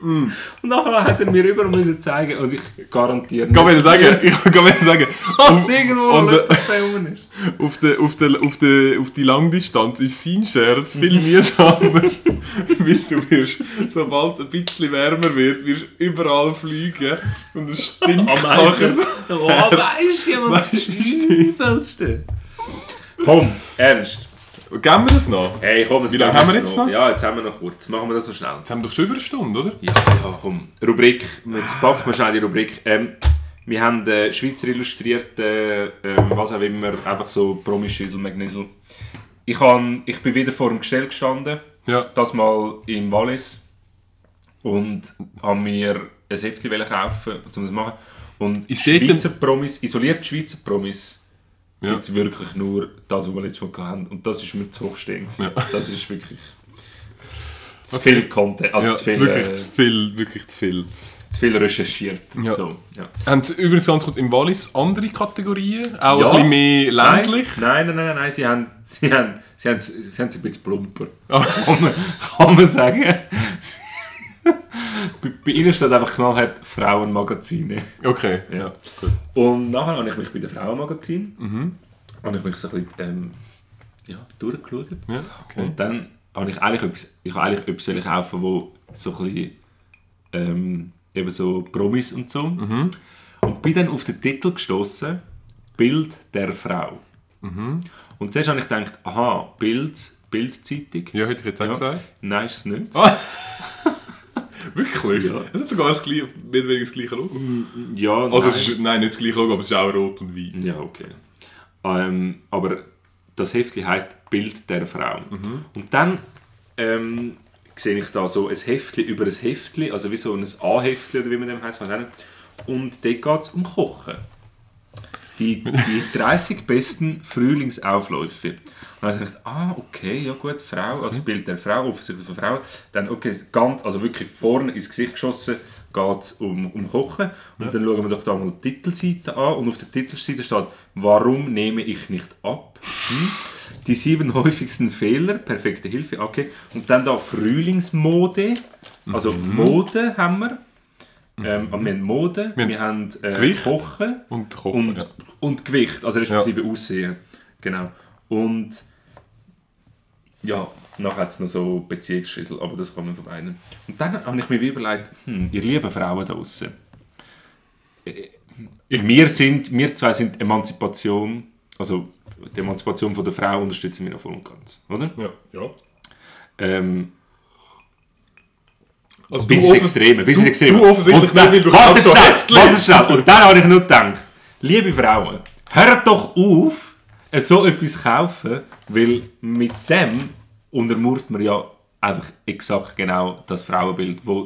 Und nachher hat er mir überall müssen zeigen und ich garantiere Ich kann mir sagen, ich kann mir sagen, dass irgendwo und, äh, rum ist. auf, der, auf, der, auf, der, auf die Langdistanz ist sein Scherz viel mühsamer, weil du wirst, sobald es ein bisschen wärmer wird, wirst überall fliegen und es stinkt nachher so. Oh, weißt du, jemand wie Übelste. Komm, ernst. Geben wir das noch? Hey, komm, Wie lange haben wir jetzt noch? Ja, jetzt haben wir noch kurz. Machen wir das so schnell. Jetzt haben wir doch schon über eine Stunde, oder? Ja, ja, komm. Rubrik. Jetzt packen wir schnell die Rubrik. Ähm, wir haben äh, Schweizer illustrierte, ähm, was auch immer, einfach so Promischissel, Magnisel. Ich, han, ich bin wieder vor dem Gestell gestanden, Ja. das mal im Wallis. Und habe mir ein Heftchen kaufen, um das zu machen. Und Ist dort Schweizer Promis, isoliert Schweizer Promis, Ja. gibt es wirklich nur das, was wir letztes Mal hatten. Und das ist mir zu hochstehend. gewesen. Ja. Das ist wirklich zu viel Content, also ja zu, viel, wirklich äh, zu viel, wirklich zu viel. zu viel recherchiert. Ja. So, ja. Haben Sie übrigens ganz kurz im Wallis andere Kategorien? Auch Ja. ein bisschen mehr ländlich? Nein, nein, nein, nein, nein, sie haben, sie haben, sie haben, sie haben es ein bisschen plumper. Ah. Kann, man, kann man sagen. bei, bei ihnen steht einfach knallhart Frauenmagazine. Okay, ja. Gut. Und nachher habe ich mich bei den Frauenmagazin, Mhm. habe ich mich so ein bisschen ähm, ja, durchgeschaut. Ja, okay. Und dann habe ich eigentlich etwas, ich habe eigentlich etwas kaufen, wo so ein bisschen, ähm, eben so Promis und so. Mhm. Und bin dann auf den Titel gestoßen Bild der Frau. Mhm. Und zuerst habe ich gedacht, aha, Bild, Bildzeitung. Ja, hätte ich jetzt auch Ja. gesagt. Nein, ist es nicht. Ah. Wirklich? Ja. Es hat sogar das gleiche, mehr oder weniger das gleiche Logo. Ja, Also, nein. es ist, nein, nicht das gleiche Logo, aber es ist auch rot und weiß. Ja, okay. Ähm, aber das Heftchen heißt Bild der Frau. Mhm. Und dann ähm, sehe ich da so ein Heftchen über ein Heftchen, also wie so ein A-Heftchen oder wie man dem heißt. Und dort geht es um Kochen. Die, die 30 besten Frühlingsaufläufe. Und dann habe ich gedacht, ah, okay, ja gut, Frau, Mhm. also Bild der Frau, offensichtlich von Frau. Dann, okay, ganz, also wirklich vorne ins Gesicht geschossen, geht es um, um Kochen. Und dann schauen wir doch da mal die Titelseite an. Und auf der Titelseite steht, warum nehme ich nicht ab? Hm? Die sieben häufigsten Fehler, perfekte Hilfe, okay. Und dann da Frühlingsmode, also Mode haben wir. Ähm, wir haben Mode, wir, Wir haben äh, Gewicht. Kochen Und Kochen, und, ja. und Gewicht, also respektive Aussehen. Genau. Und ja, nachher hat es noch so Beziehungsschüssel, aber das kann man vermeiden. Und dann habe ich mir überlegt, hm, ihr lieben Frauen da draußen. Äh, Wir, sind, wir zwei sind Emanzipation, also die Emanzipation von der Frau unterstützen wir noch voll und ganz, oder? Ja. ja. Ähm, Also bis ins Extreme, bis ins Extreme. du offensichtlich dann- nicht, weil du Warte schnell, warte schnell. Und dann habe ich nur gedacht, liebe Frauen, hört doch auf, so etwas kaufen, weil mit dem untermauert man ja einfach exakt genau das Frauenbild, das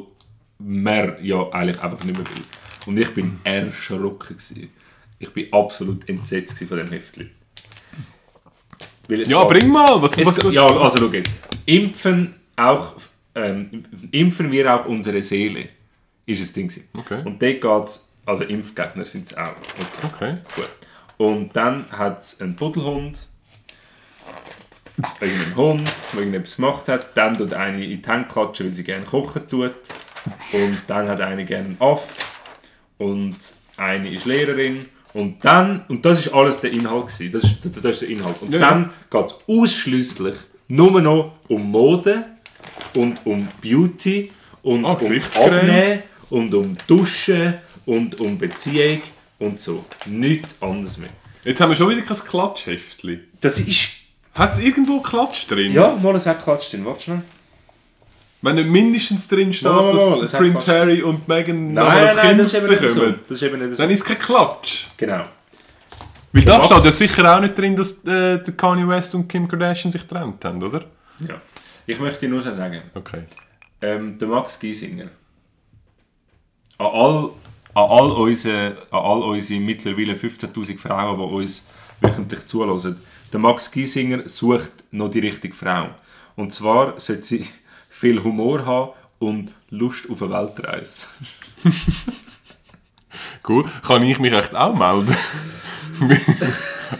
man ja eigentlich einfach nicht mehr will. Und ich bin erschrocken. Gewesen. Ich bin absolut entsetzt von dem Heftchen. Ja, geht- bring mal! Was, was, geht- ja, also schau jetzt. Impfen, auch, ähm, impfen wir auch unsere Seele, ist das Ding. Okay. Und dort geht es, also Impfgegner sind es auch. Okay. Okay. Gut. Und dann hat es einen Buddelhund, irgendeinen Hund, der irgendetwas gemacht hat. Dann tut eine in die Hände klatschen, weil sie gerne kochen tut. Und dann hat eine gerne einen Aff. Und eine ist Lehrerin. Und dann, und das ist alles der Inhalt gewesen. Das ist, das, ist der Inhalt. Und Ja. dann geht es ausschließlich nur noch um Mode und um Beauty und Ah, um. Abnehmen und um Duschen und um Beziehung und so. Nichts anderes mehr. Jetzt haben wir schon wieder kein Klatschheftli. Das ist. Hat es irgendwo Klatsch drin? Ja, mal es hat Klatsch drin. Warte schnell. Wenn nicht mindestens drin steht, Mal, mal, mal, dass Prince. Harry und Meghan noch Nein, ein nein, Kind das nicht so. bekommen, Das ist eben nicht so. dann ist es kein Klatsch. Genau. Weil da steht ja sicher auch nicht drin, dass äh, Kanye West und Kim Kardashian sich getrennt haben, oder? Ja. Ich möchte nur schon sagen, Okay. ähm, der Max Giesinger, an all, an all unsere, an all unsere mittlerweile 15'000 Frauen, die uns wöchentlich zuhören, der Max Giesinger sucht noch die richtige Frau. Und zwar sollte sie viel Humor haben und Lust auf eine Weltreise. Cool. Kann ich mich echt auch melden?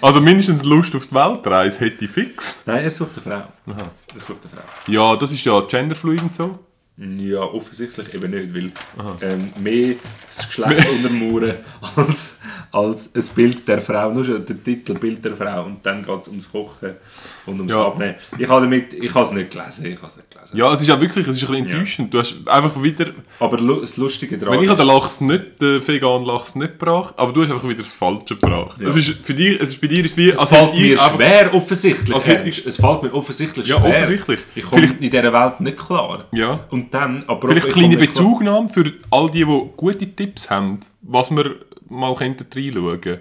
also mindestens Lust auf die Weltreise hätte ich fix. Nein, er sucht eine Frau. Er sucht eine Frau. Ja, das ist ja genderfluid und so. Ja, offensichtlich eben nicht, weil ähm, mehr das Geschlecht untermauern als, als ein Bild der Frau, nur schon der Titel Bild der Frau. Und dann geht es ums Kochen und ums Ja. Abnehmen. Ich habe damit, ich habe es nicht gelesen, ich habe es nicht gelesen. Ja, es ist ja wirklich, es ist ein bisschen enttäuschend. Du hast einfach wieder... Aber das Lustige daran Wenn ich habe den Lachs nicht, den veganen Lachs nicht gebracht, aber du hast einfach wieder das Falsche gebracht. Ja. Es ist für dich, es ist bei dir ist wie, es als fällt mir schwer offensichtlich. als hätte ich- es fällt mir offensichtlich Ja, schwer. offensichtlich. Ich komme Vielleicht- in dieser Welt nicht klar. Ja. Und dann, aber Vielleicht ich kleine Bezugnahme für all die, die gute Tipps haben, was wir mal reinschauen könnten.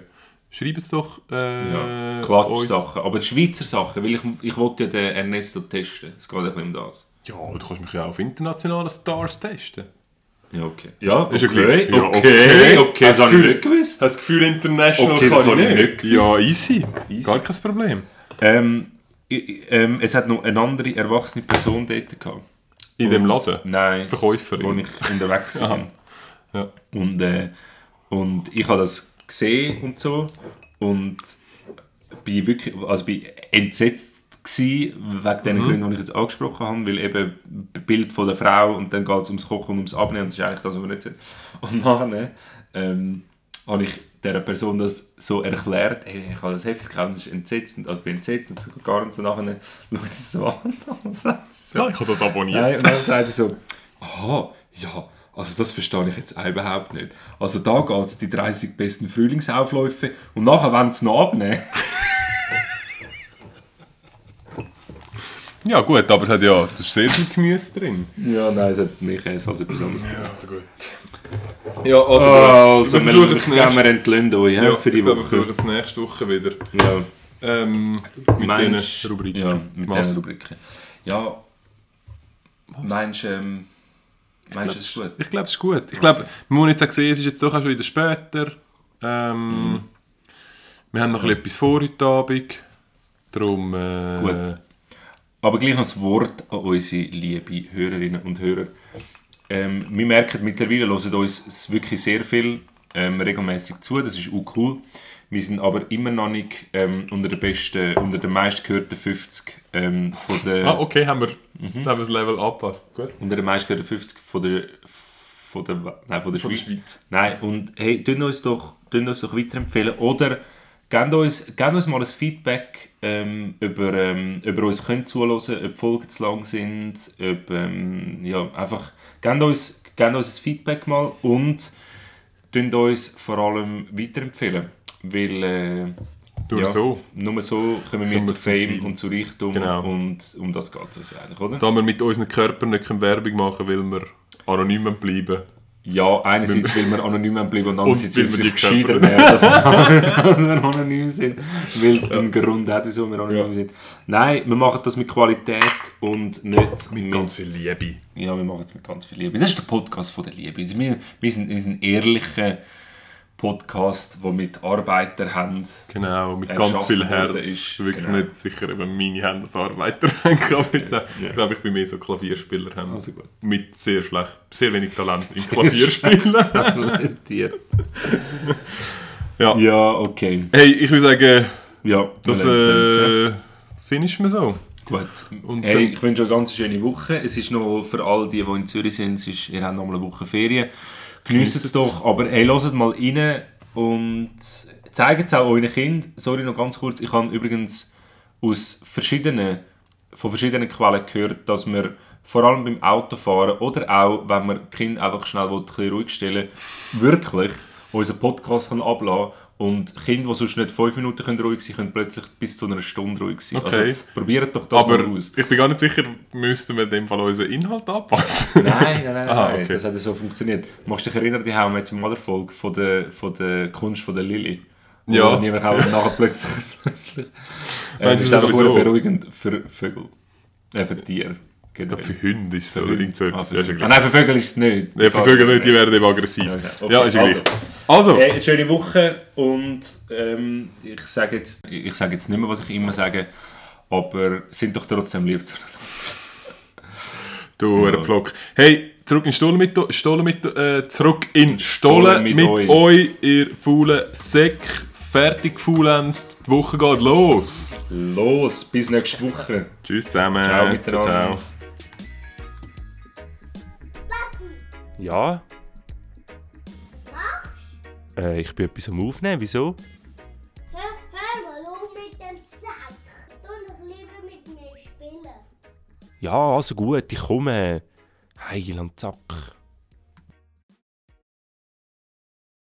Schreib es doch äh, Ja. Quatsch-Sachen. Aber die Schweizer Sachen, weil ich, ich wollte ja den Ernesto testen. Es geht ein bisschen um das. Ja, du kannst mich ja auf internationalen Stars testen. Ja, okay. Ja, okay. Ist ja okay, gleich. Ja, okay, okay. Das Das habe ich nicht gewusst. Hast du das Gefühl, international Okay, das kann ich ich nicht? nicht gewusst. ja, easy. Easy. Gar kein Problem. Ähm, ähm, es hat noch eine andere erwachsene Person dort gehabt. In dem Laden? Nein, wo Verkäuferin? ich unterwegs bin. Ja. Und, äh, und ich habe das gesehen und so und bin wirklich, also bin entsetzt gsi wegen den Mhm. Gründen, die ich jetzt angesprochen habe, weil eben Bild von der Frau und dann geht es ums Kochen und ums Abnehmen, das ist eigentlich das, was wir nicht sehen. Und nachher ähm, habe ich dieser Person das so erklärt, hey, ich habe das Heft gekauft, das ist entsetzend, also ich bin entsetzt, und so gar nicht so nachher schaut sie so an und sagt sie so, Ja, ich habe das abonniert. Nein, und dann sagt er so, aha, ja, also das verstehe ich jetzt auch überhaupt nicht. Also da geht es die 30 besten Frühlingsaufläufe und nachher wollen sie noch abnehmen. Ja gut, aber es hat ja das ist sehr viel Gemüse drin. Ja, nein, es hat mich als etwas anderes drin. also gut. Ja, also, Also, wir wir, es nächste, wir entlöhnen euch ja, ja, für die ich glaube, wir Woche. versuchen es nächste Woche wieder. Ja, Ähm, mit meinst, diesen Rubriken. Ja, mit Was? diesen Rubriken. Ja, meinst du, ähm, meinst du, es ist gut? Ich glaube, es ist gut. Ich glaube, wir müssen jetzt auch sehen, es ist jetzt doch auch schon wieder später. Ähm, Mhm. Wir haben noch etwas vor heute Abend. Darum... Äh, Gut. Aber gleich noch das Wort an unsere liebe Hörerinnen und Hörer. Ähm, wir merken mittlerweile, hören uns wirklich sehr viel ähm, regelmäßig zu, das ist auch cool. Wir sind aber immer noch nicht ähm, unter den besten, unter den meistgehörten 50 ähm, von der, Ah, okay, haben wir, Mhm. haben wir das Level angepasst. Gut. unter den meistgehörten 50 von der, von der, nein, von der Von der Schweiz. Schweiz. Nein, und hey, tun uns doch, tun uns doch weiterempfehlen oder gebt uns, gebt uns mal ein Feedback ähm, über, ähm, über uns könnt zuhören, ob Folgen zu lang sind, ob, ähm, ja, einfach, gebt uns, gebt uns ein Feedback mal und tun uns vor allem weiterempfehlen, weil äh, Nur ja, so. nur so kommen wir zu wir zum Fame und zu Reichtum Genau. und um das geht es uns ja eigentlich, oder? Da wir mit unseren Körpern nicht Werbung machen können, weil wir anonym bleiben. Ja, einerseits will man anonym bleiben und andererseits will man sich gescheiter werden, dass wir, anonym sind, weil es einen Grund hat, wieso wir anonym Ja. sind. Nein, wir machen das mit Qualität und nicht Mit ganz viel Liebe. Ja, wir machen es mit ganz viel Liebe. Das ist der Podcast von der Liebe. Wir, wir, sind, wir sind ehrliche Podcast, der mit Arbeitern haben. Genau, mit ganz viel Herz. ist. Wirklich Genau. nicht sicher, eben meine Hände als Arbeiter jetzt, äh, Ja. Ich glaube, ich bin mehr so Klavierspieler haben. Also gut. Mit sehr schlecht, sehr wenig Talent im Klavierspielen. Talentiert. ja. ja, okay. Hey, ich würde sagen, Ja, das äh, finishen wir so. Gut. Und hey, ich wünsche euch eine ganz schöne Woche. Es ist noch für all die, die in Zürich sind, es ist, ihr habt noch mal eine Woche Ferien. Genießt es doch. Aber hey, hört mal rein und zeigt es auch euren Kindern. Sorry, noch ganz kurz. Ich habe übrigens aus verschiedenen, von verschiedenen Quellen gehört, dass wir vor allem beim Autofahren oder auch, wenn man Kinder einfach schnell will, ein ruhig stellen wirklich unseren Podcast kann ablassen und Kinder, die sonst nicht fünf Minuten können ruhig sein können, plötzlich bis zu einer Stunde ruhig sein. Okay. Also probiert doch das Aber mal aus. ich bin gar nicht sicher, müssten wir in dem Fall unseren Inhalt anpassen. Nein, nein, nein, Aha, nein. okay. das hat so funktioniert. Magst du dich erinnern, die haben wir zum anderen Folge von der, von der Kunst von der Lilly? Ja. Und dann auch nachher plötzlich... plötzlich äh, das ist einfach beruhigend für Vögel. Äh, für Tiere. Ich glaube, für Hunde ist es so irgend so für, Ja, ist ja ah, nein, für Vögel ist es nicht. Ja, für Vögel nicht, die werden eben aggressiv. Okay, okay. Ja, ist. Also. Also, Hey, eine schöne Woche und ähm, ich sage jetzt, ich sage jetzt nicht mehr, was ich immer sage, aber sind doch trotzdem lieb zueinander. du Ja. Pflock. Hey, zurück in Stolen mit, Stolen mit, äh, zurück in Stolen mit mit, euch. euch, ihr faulen Säck. Fertig gefaulenzt, die Woche geht los. Los, bis nächste Woche. Tschüss zusammen. Ciao miteinander. ciao. Ja? Äh, ich bin etwas am Aufnehmen, wieso? Hör, hör mal auf mit dem Sack. Du doch lieber mit mir spielen. Ja, also gut, ich komme. Heil am Zack.